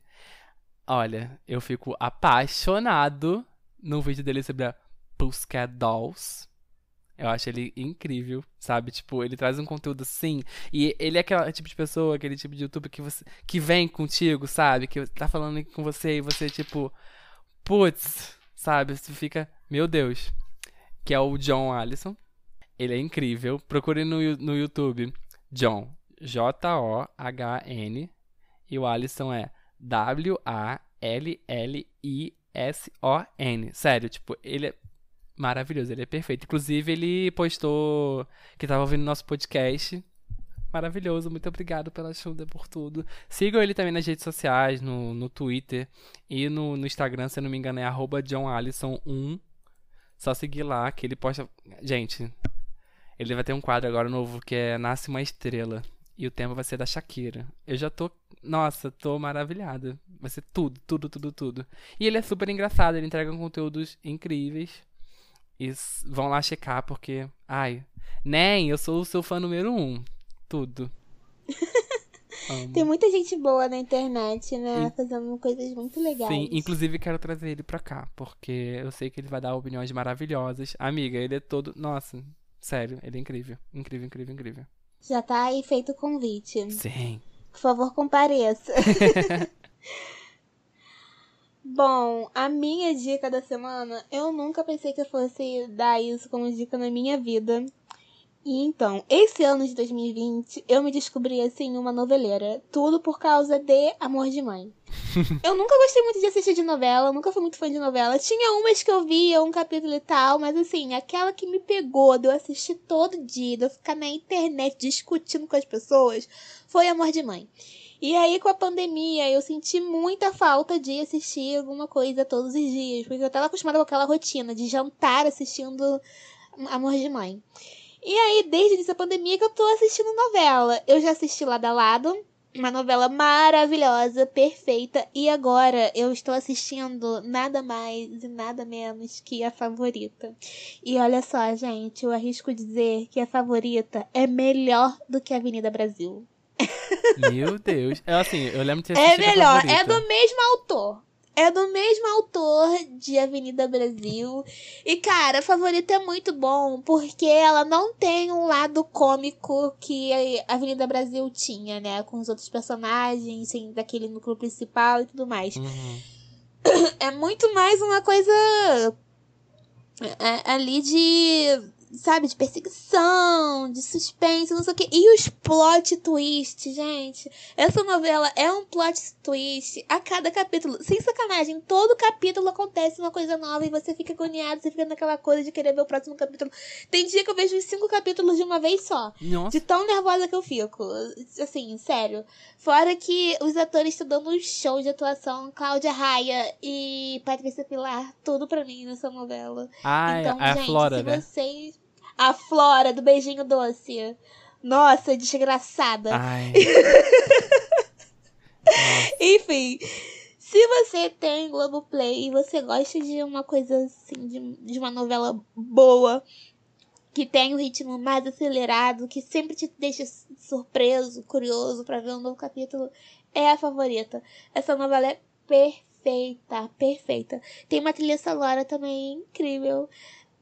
Olha, eu fico apaixonado no vídeo dele sobre a Pussycat Dolls. Eu acho ele incrível, sabe? Tipo, ele traz um conteúdo assim. E ele é aquele tipo de pessoa, aquele tipo de youtuber que, você, que vem contigo, sabe? Que tá falando com você e você, tipo, putz, sabe? Você fica, meu Deus. Que é o John Allison. Ele é incrível. Procure no, no YouTube. John. J-O-H-N. E o Allison é W-A-L-L-I-S-O-N. Sério, tipo, ele é Maravilhoso, ele é perfeito. Inclusive, ele postou que tava ouvindo nosso podcast. Maravilhoso, muito obrigado pela ajuda, por tudo. Sigam ele também nas redes sociais, no, no Twitter e no, no Instagram, se eu não me engano, é arroba johnallison1. Só seguir lá, que ele posta. Gente, ele vai ter um quadro agora novo que é Nasce uma Estrela. E o tema vai ser da Shakira. Eu já tô. Nossa, tô maravilhada. Vai ser tudo, tudo, tudo, tudo. E ele é super engraçado, ele entrega conteúdos incríveis. E vão lá checar, porque. Ai. Nem, eu sou o seu fã número um. Tudo. [laughs] Tem muita gente boa na internet, né? In- Fazendo coisas muito legais. Sim, inclusive quero trazer ele pra cá, porque eu sei que ele vai dar opiniões maravilhosas. Amiga, ele é todo. Nossa, sério, ele é incrível. Incrível, incrível, incrível. Já tá aí feito o convite. Sim. Por favor, compareça. [laughs] Bom, a minha dica da semana, eu nunca pensei que eu fosse dar isso como dica na minha vida. E então, esse ano de 2020, eu me descobri assim uma noveleira. Tudo por causa de Amor de Mãe. [laughs] eu nunca gostei muito de assistir de novela, nunca fui muito fã de novela. Tinha umas que eu via, um capítulo e tal, mas assim, aquela que me pegou de eu assistir todo dia, de eu ficar na internet discutindo com as pessoas, foi Amor de Mãe. E aí, com a pandemia, eu senti muita falta de assistir alguma coisa todos os dias, porque eu tava acostumada com aquela rotina de jantar assistindo Amor de Mãe. E aí, desde essa pandemia que eu tô assistindo novela. Eu já assisti Lado a Lado, uma novela maravilhosa, perfeita, e agora eu estou assistindo nada mais e nada menos que a favorita. E olha só, gente, eu arrisco dizer que a favorita é melhor do que a Avenida Brasil. Meu Deus. É assim, eu lembro de ter É melhor, é do mesmo autor. É do mesmo autor de Avenida Brasil. E, cara, a favorita é muito bom, porque ela não tem um lado cômico que Avenida Brasil tinha, né? Com os outros personagens, assim, daquele núcleo principal e tudo mais. Uhum. É muito mais uma coisa é, ali de. Sabe, de perseguição, de suspense, não sei o quê. E os plot twists, gente. Essa novela é um plot twist a cada capítulo. Sem sacanagem, todo capítulo acontece uma coisa nova e você fica agoniado, você fica naquela coisa de querer ver o próximo capítulo. Tem dia que eu vejo os cinco capítulos de uma vez só. Nossa. De tão nervosa que eu fico. Assim, sério. Fora que os atores estão dando um show de atuação. Cláudia Raia e Patrícia Pilar. Tudo pra mim nessa novela. Ah, então, é a gente, Flora, se né? vocês... A Flora, do Beijinho Doce. Nossa, desgraçada. Ai. [laughs] Enfim, se você tem Globoplay e você gosta de uma coisa assim, de, de uma novela boa, que tem um ritmo mais acelerado, que sempre te deixa surpreso, curioso pra ver um novo capítulo, é a favorita. Essa novela é perfeita, perfeita. Tem uma trilha sonora também incrível.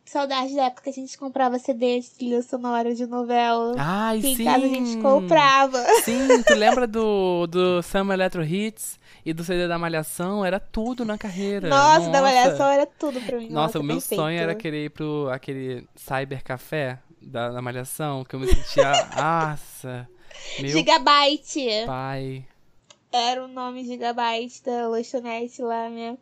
Saudade da época que a gente comprava CD de trilha sonora de novela. Ai, que sim. em casa a gente comprava. Sim, tu lembra do, do Summer Electro Hits e do CD da Malhação? Era tudo na carreira. Nossa, da Malhação era tudo pra mim. Nossa, o meu perfeito. sonho era querer ir pro aquele cyber café da, da Malhação, que eu me sentia. [laughs] Nossa, meu Gigabyte. pai. Era o nome Gigabyte da lanchonete lá, né?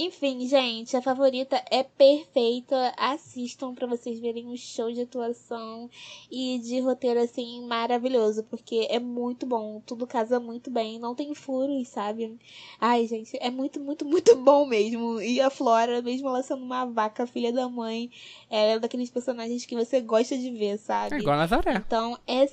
Enfim, gente, a favorita é perfeita. Assistam pra vocês verem um show de atuação e de roteiro assim maravilhoso, porque é muito bom, tudo casa muito bem, não tem furos, sabe? Ai, gente, é muito, muito, muito [laughs] bom mesmo. E a Flora, mesmo ela sendo uma vaca, filha da mãe, ela é daqueles personagens que você gosta de ver, sabe? É igual a Nazaré. Então, é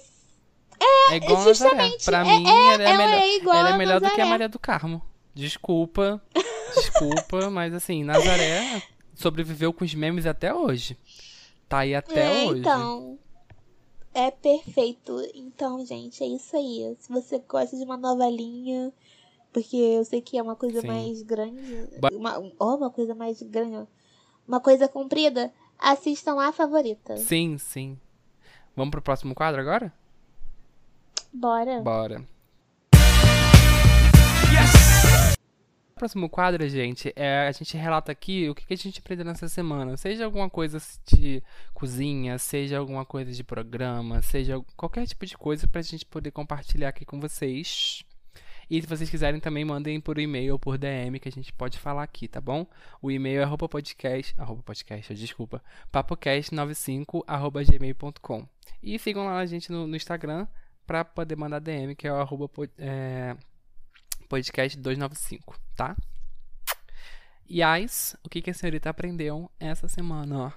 É igual a Nazaré. justamente, Pra é- mim, ela é, ela melhor, é ela é melhor do que a. Maria do Carmo. Desculpa, [laughs] desculpa, mas assim, Nazaré sobreviveu com os memes até hoje. Tá aí até é, hoje. Então, é perfeito. Então, gente, é isso aí. Se você gosta de uma novelinha, porque eu sei que é uma coisa Sim. mais grande, Ba- uma, uma coisa mais grande, uma coisa comprida, assistam a favorita. Sim, sim. Vamos pro próximo quadro agora? Bora. Bora. O próximo quadro, gente, é a gente relata aqui o que a gente aprendeu nessa semana. Seja alguma coisa de cozinha, seja alguma coisa de programa, seja qualquer tipo de coisa pra gente poder compartilhar aqui com vocês. E se vocês quiserem também, mandem por e-mail ou por DM que a gente pode falar aqui, tá bom? O e-mail é arroba podcast, arroba podcast, desculpa, papocast95 arroba gmail.com. E sigam lá a gente no, no Instagram pra poder mandar DM, que é o arroba pod- é, podcast295, tá? E Ais, o que, que a senhorita aprendeu essa semana?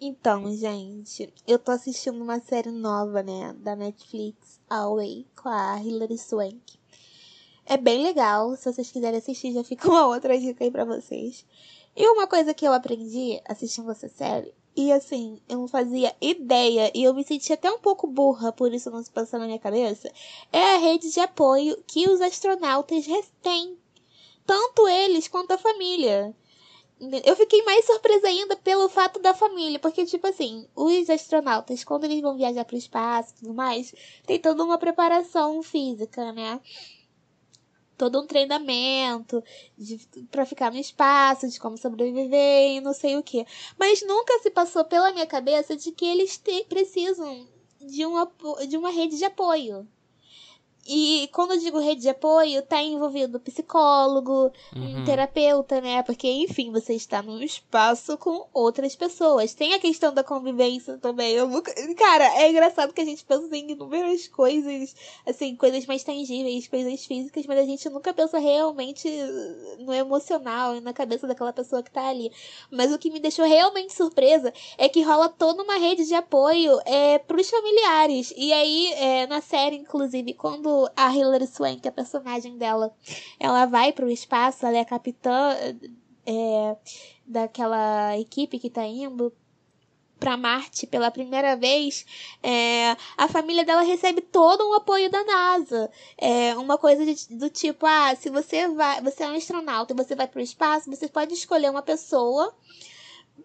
Então, gente, eu tô assistindo uma série nova, né, da Netflix, Away, com a Hilary Swank. É bem legal, se vocês quiserem assistir, já fica uma outra dica aí pra vocês. E uma coisa que eu aprendi assistindo essa série, e assim, eu não fazia ideia, e eu me senti até um pouco burra, por isso não se passou na minha cabeça, é a rede de apoio que os astronautas têm. Tanto eles quanto a família. Eu fiquei mais surpresa ainda pelo fato da família, porque, tipo assim, os astronautas, quando eles vão viajar para o espaço e tudo mais, tem toda uma preparação física, né? Todo um treinamento pra ficar no espaço, de como sobreviver e não sei o que. Mas nunca se passou pela minha cabeça de que eles te- precisam de, um, de uma rede de apoio. E quando eu digo rede de apoio, tá envolvido psicólogo, um Uhum. terapeuta, né? Porque, enfim, você está num espaço com outras pessoas. Tem a questão da convivência também. Eu nunca... Cara, é engraçado que a gente pensa em inúmeras coisas, assim, coisas mais tangíveis, coisas físicas, mas a gente nunca pensa realmente no emocional e na cabeça daquela pessoa que tá ali. Mas o que me deixou realmente surpresa é que rola toda uma rede de apoio é, pros familiares. E aí, é, na série, inclusive, quando a Hilary Swank, a personagem dela, ela vai pro espaço, ela é a capitã é, daquela equipe que tá indo pra Marte pela primeira vez, é, a família dela recebe todo um apoio da NASA. É uma coisa de- do tipo, ah, se você vai, você é um astronauta e você vai pro espaço, você pode escolher uma pessoa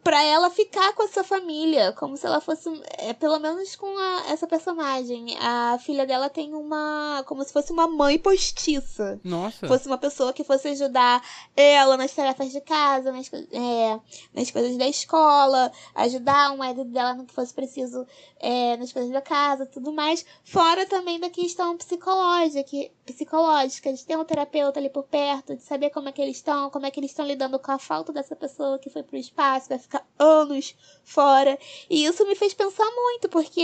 pra ela ficar com essa família, como se ela fosse, é, pelo menos com a- essa personagem. A filha dela tem uma, como se fosse uma mãe postiça Nossa. fosse uma pessoa que fosse ajudar ela nas tarefas de casa, nas, é, nas coisas da escola, ajudar o marido dela no que fosse preciso é, nas coisas da casa, tudo mais. Fora também da questão psicológica, que, psicológica, de ter um terapeuta ali por perto, de saber como é que eles estão, como é que eles estão lidando com a falta dessa pessoa que foi pro espaço, vai ficar anos fora. E isso me fez pensar muito, porque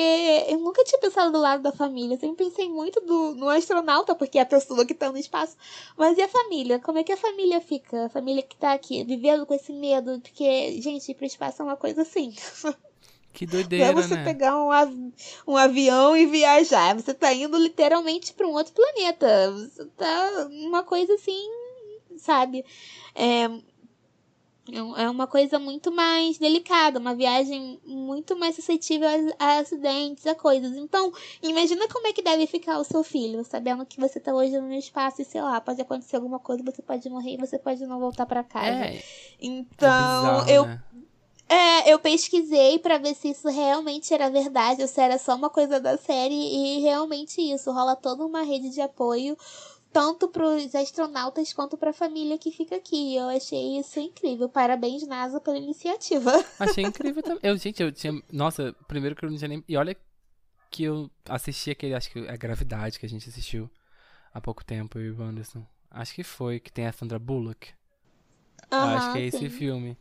eu nunca tinha pensado do lado da família, eu sempre pensei muito do, no astronauta, porque é a pessoa que tá no espaço. Mas e a família? Como é que a família fica? A família que tá aqui, vivendo com esse medo, porque, gente, ir pro espaço é uma coisa assim. [laughs] Que Não é doideira, você né? pegar um, av- um avião e viajar. Você tá indo literalmente pra um outro planeta. Você tá uma coisa assim, sabe? É, é é uma coisa muito mais delicada, uma viagem muito mais suscetível a, acidentes, a coisas. Então, imagina como é que deve ficar o seu filho, sabendo que você tá hoje no espaço e sei lá, pode acontecer alguma coisa, você pode morrer e você pode não voltar pra casa. É, é Então, bizarro, eu né? É, eu pesquisei pra ver se isso realmente era verdade ou se era só uma coisa da série e realmente isso, rola toda uma rede de apoio tanto pros astronautas quanto pra família que fica aqui. Eu achei isso incrível. Parabéns NASA pela iniciativa. [laughs] Achei incrível também. Eu, gente, eu tinha. Nossa, primeiro que eu não tinha nem. E olha que eu assisti aquele. Acho que é Gravidade que a gente assistiu há pouco tempo, eu e o Anderson. Acho que foi, que tem a Sandra Bullock. acho que é esse sim. filme.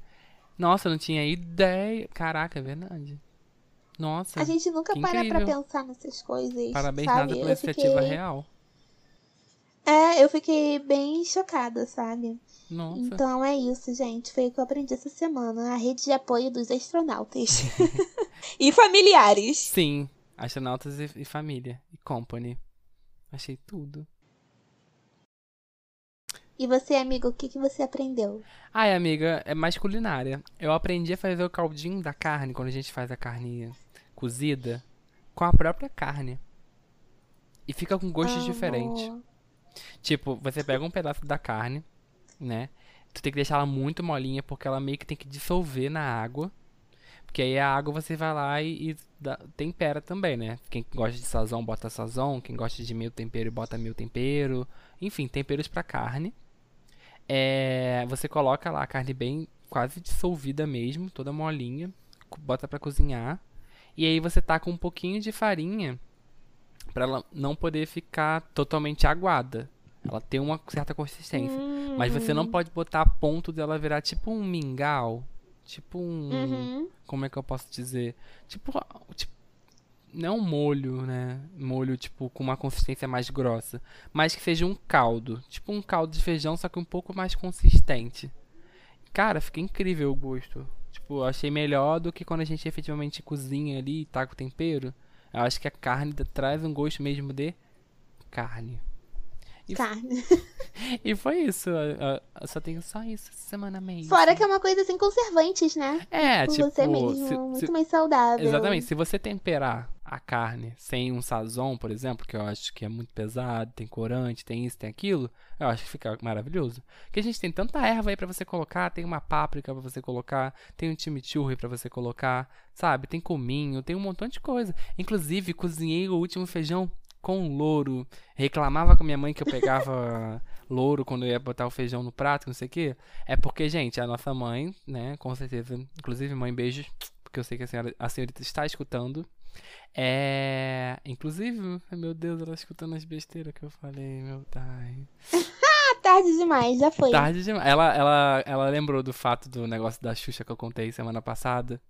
Nossa, eu não tinha ideia. Caraca, é verdade. Nossa, A gente nunca para pra incrível. pensar nessas coisas. parabéns sabe? nada pela Eu iniciativa fiquei- real. É, eu fiquei bem chocada, sabe? Nossa. Então é isso, gente. Foi o que eu aprendi essa semana. A rede de apoio dos astronautas. [laughs] [laughs] e familiares. Sim, astronautas e, e família. E company. Achei tudo. E você, amigo, o que, que você aprendeu? Ai, amiga, é mais culinária. Eu aprendi a fazer o caldinho da carne, quando a gente faz a carne cozida, com a própria carne. E fica com gostos Amo. diferentes. Tipo, você pega um pedaço da carne, né? Tu tem que deixar ela muito molinha, porque ela meio que tem que dissolver na água. Porque aí a água você vai lá e, e dá- tempera também, né? Quem gosta de sazão, bota sazão. Quem gosta de meio tempero, bota meio tempero. Enfim, temperos pra carne. É, você coloca lá a carne bem quase dissolvida mesmo, toda molinha, bota pra cozinhar. E aí você taca um pouquinho de farinha Pra ela não poder ficar totalmente aguada. Ela tem uma certa consistência. Mas você Hum. não pode botar a ponto dela virar tipo um mingau. Tipo um. Uhum. Como é que eu posso dizer? Tipo. tipo não um molho, né? Molho, tipo, com uma consistência mais grossa. Mas que seja um caldo. Tipo um caldo de feijão, só que um pouco mais consistente. Cara, fica incrível o gosto. Tipo, eu achei melhor do que quando a gente efetivamente cozinha ali e tá com tempero. Eu acho que a carne traz um gosto mesmo de carne. E, Carne. [laughs] e foi isso. Eu, só tenho só isso essa semana mesmo. Fora que é uma coisa sem conservantes, né? É, Por tipo. você mesmo, se- muito se- mais saudável. Exatamente. Se você temperar a carne sem um sazon, por exemplo, que eu acho que é muito pesado, tem corante, tem isso, tem aquilo, eu acho que fica maravilhoso. Porque a gente tem tanta erva aí pra você colocar, tem uma páprica pra você colocar, tem um chimichurri pra você colocar, sabe? Tem cominho, tem um montão de coisa. Inclusive, cozinhei o último feijão com louro. Reclamava com minha mãe que eu pegava [laughs] louro quando eu ia botar o feijão no prato, não sei o quê. É porque, gente, a nossa mãe, né, com certeza, inclusive mãe, beijos, porque eu sei que a, senhora, a senhorita está escutando. É. Inclusive, meu Deus, ela escutando as besteiras que eu falei, meu pai. Ah, tarde demais, já foi. Tarde demais. Ela, ela, ela lembrou do fato do negócio da Xuxa que eu contei semana passada.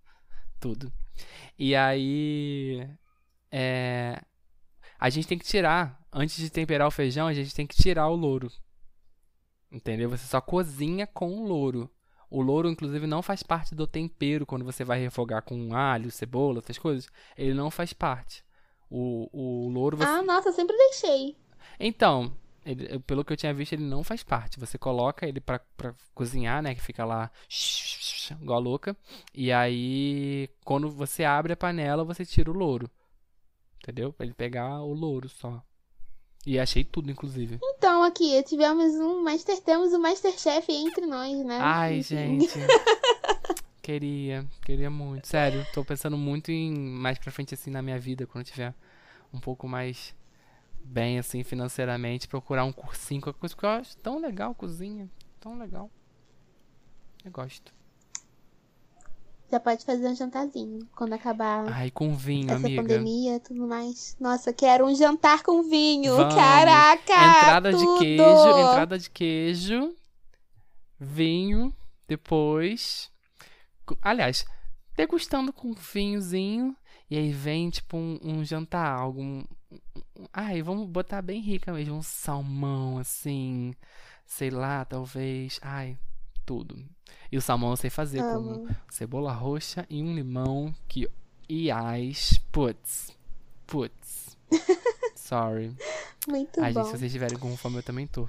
Tudo. E aí. É. A gente tem que tirar. Antes de temperar o feijão, a gente tem que tirar o louro. Entendeu? Você só cozinha com o louro. O louro, inclusive, não faz parte do tempero quando você vai refogar com alho, cebola, essas coisas. Ele não faz parte. O, o louro você. Ah, nossa, eu sempre deixei. Então, ele- pelo que eu tinha visto, ele não faz parte. Você coloca ele pra, pra cozinhar, né? Que fica lá [laughs] igual a louca. E aí, quando você abre a panela, você tira o louro. Entendeu? Pra ele pegar o louro só. E achei tudo, inclusive. Então, aqui, tivemos um Master, temos o Masterchef entre nós, né? Ai, gente. [laughs] queria, queria muito. Sério, tô pensando muito em mais pra frente, assim, na minha vida, quando eu tiver um pouco mais bem, assim, financeiramente, procurar um cursinho, qualquer coisa, porque eu acho tão legal cozinha. Tão legal. Eu gosto. Já pode fazer um jantarzinho quando acabar Ai, com vinho, essa amiga. pandemia e tudo mais. Nossa, quero um jantar com vinho. Vamos. Caraca! Entrada de tudo! queijo, entrada de queijo, vinho, depois. Aliás, degustando com um vinhozinho. E aí vem, tipo, um, um jantar, algum. um- Ai, vamos botar bem rica mesmo. Um salmão, assim. Sei lá, talvez. Ai, tudo. E o salmão eu sei fazer com Amo. cebola roxa e um limão que. Iás. Putz. Putz. [laughs] Sorry. Muito Ai, bom. gente, se vocês estiverem com fome, eu também tô.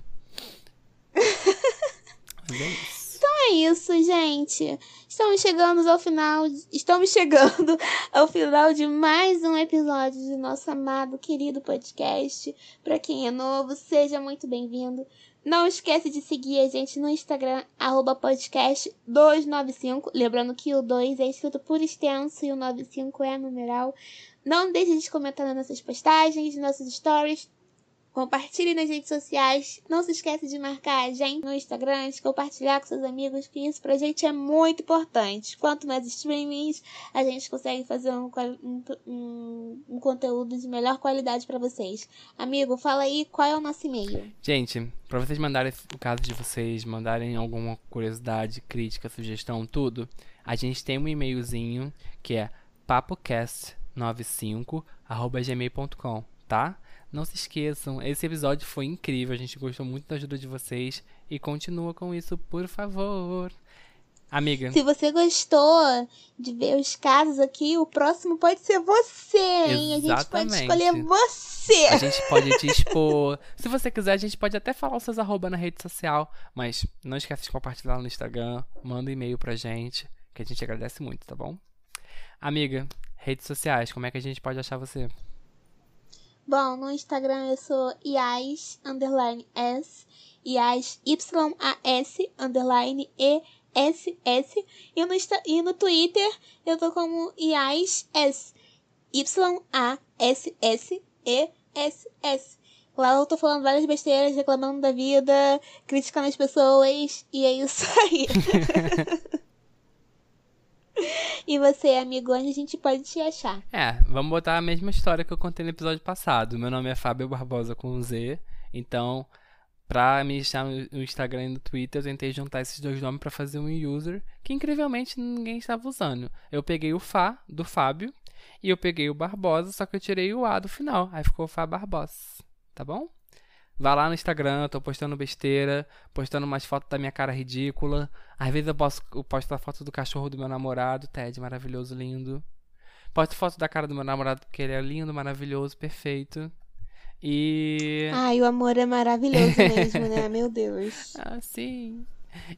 [laughs] Mas é isso. É isso, gente. Estamos chegando ao final. Estamos chegando ao final de mais um episódio do nosso amado, querido podcast. Para quem é novo, seja muito bem-vindo. Não esquece de seguir a gente no Instagram, arroba podcast 295. Lembrando que o 2 é escrito por extenso e o 95 é numeral. Não deixe de comentar nas nossas postagens, nos nossos stories. Compartilhe nas redes sociais. Não se esqueça de marcar a gente no Instagram, de compartilhar com seus amigos, que isso pra gente é muito importante. Quanto mais streamings, a gente consegue fazer um, um, um- conteúdo de melhor qualidade pra vocês. Amigo, fala aí qual é o nosso e-mail. Gente, pra vocês mandarem o caso de vocês, mandarem alguma curiosidade, crítica, sugestão, tudo, a gente tem um e-mailzinho que é papocast95@gmail.com, tá? Não se esqueçam, esse episódio foi incrível, a gente gostou muito da ajuda de vocês e continua com isso, por favor. Amiga, Se você gostou de ver os casos aqui, o próximo pode ser você, hein? A gente pode Exatamente. escolher você. A gente pode te expor. Se você quiser, a gente pode até falar os seus arroba na rede social. Mas não esquece de compartilhar no Instagram. Manda um e-mail pra gente. Que a gente agradece muito, tá bom? Amiga, redes sociais, como é que a gente pode achar você? Bom, no Instagram eu sou ias, underline S, ias, Y-A-S, underline E-S-S, e no, e no Twitter eu tô como ias, S, Y-A-S-S-E-S-S. Lá eu tô falando várias besteiras, reclamando da vida, criticando as pessoas, e é isso aí. [laughs] E você, amigo, onde a gente pode te achar? É, vamos botar a mesma história que eu contei no episódio passado. Meu nome é Fábio Barbosa com Z. Então, pra me achar no Instagram e no Twitter, eu tentei juntar esses dois nomes pra fazer um user que incrivelmente ninguém estava usando. Eu peguei o Fá do Fábio e eu peguei o Barbosa, só que eu tirei o A do final. Aí ficou Fá Barbosa. Tá bom? Vá lá no Instagram, eu tô postando besteira, postando umas fotos da minha cara ridícula. Às vezes eu posto, eu posto a foto do cachorro do meu namorado, Ted, maravilhoso, lindo. Posto foto da cara do meu namorado, porque ele é lindo, maravilhoso, perfeito. E. Ai, o amor é maravilhoso [laughs] mesmo, né? Meu Deus. Ah, sim.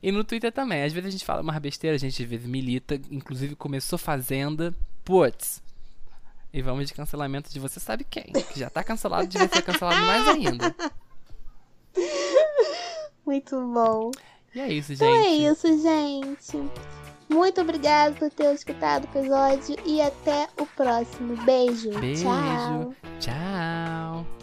E no Twitter também. Às vezes a gente fala umas besteiras, a gente às vezes milita. Inclusive começou Fazenda. Putz. E vamos de cancelamento de você sabe quem. Que já tá cancelado, devia ser cancelado mais ainda. [laughs] [laughs] Muito bom. E é isso, gente. Então é isso, gente. Muito obrigada por ter escutado o episódio e até o próximo. Beijo. Beijo. Tchau. Tchau.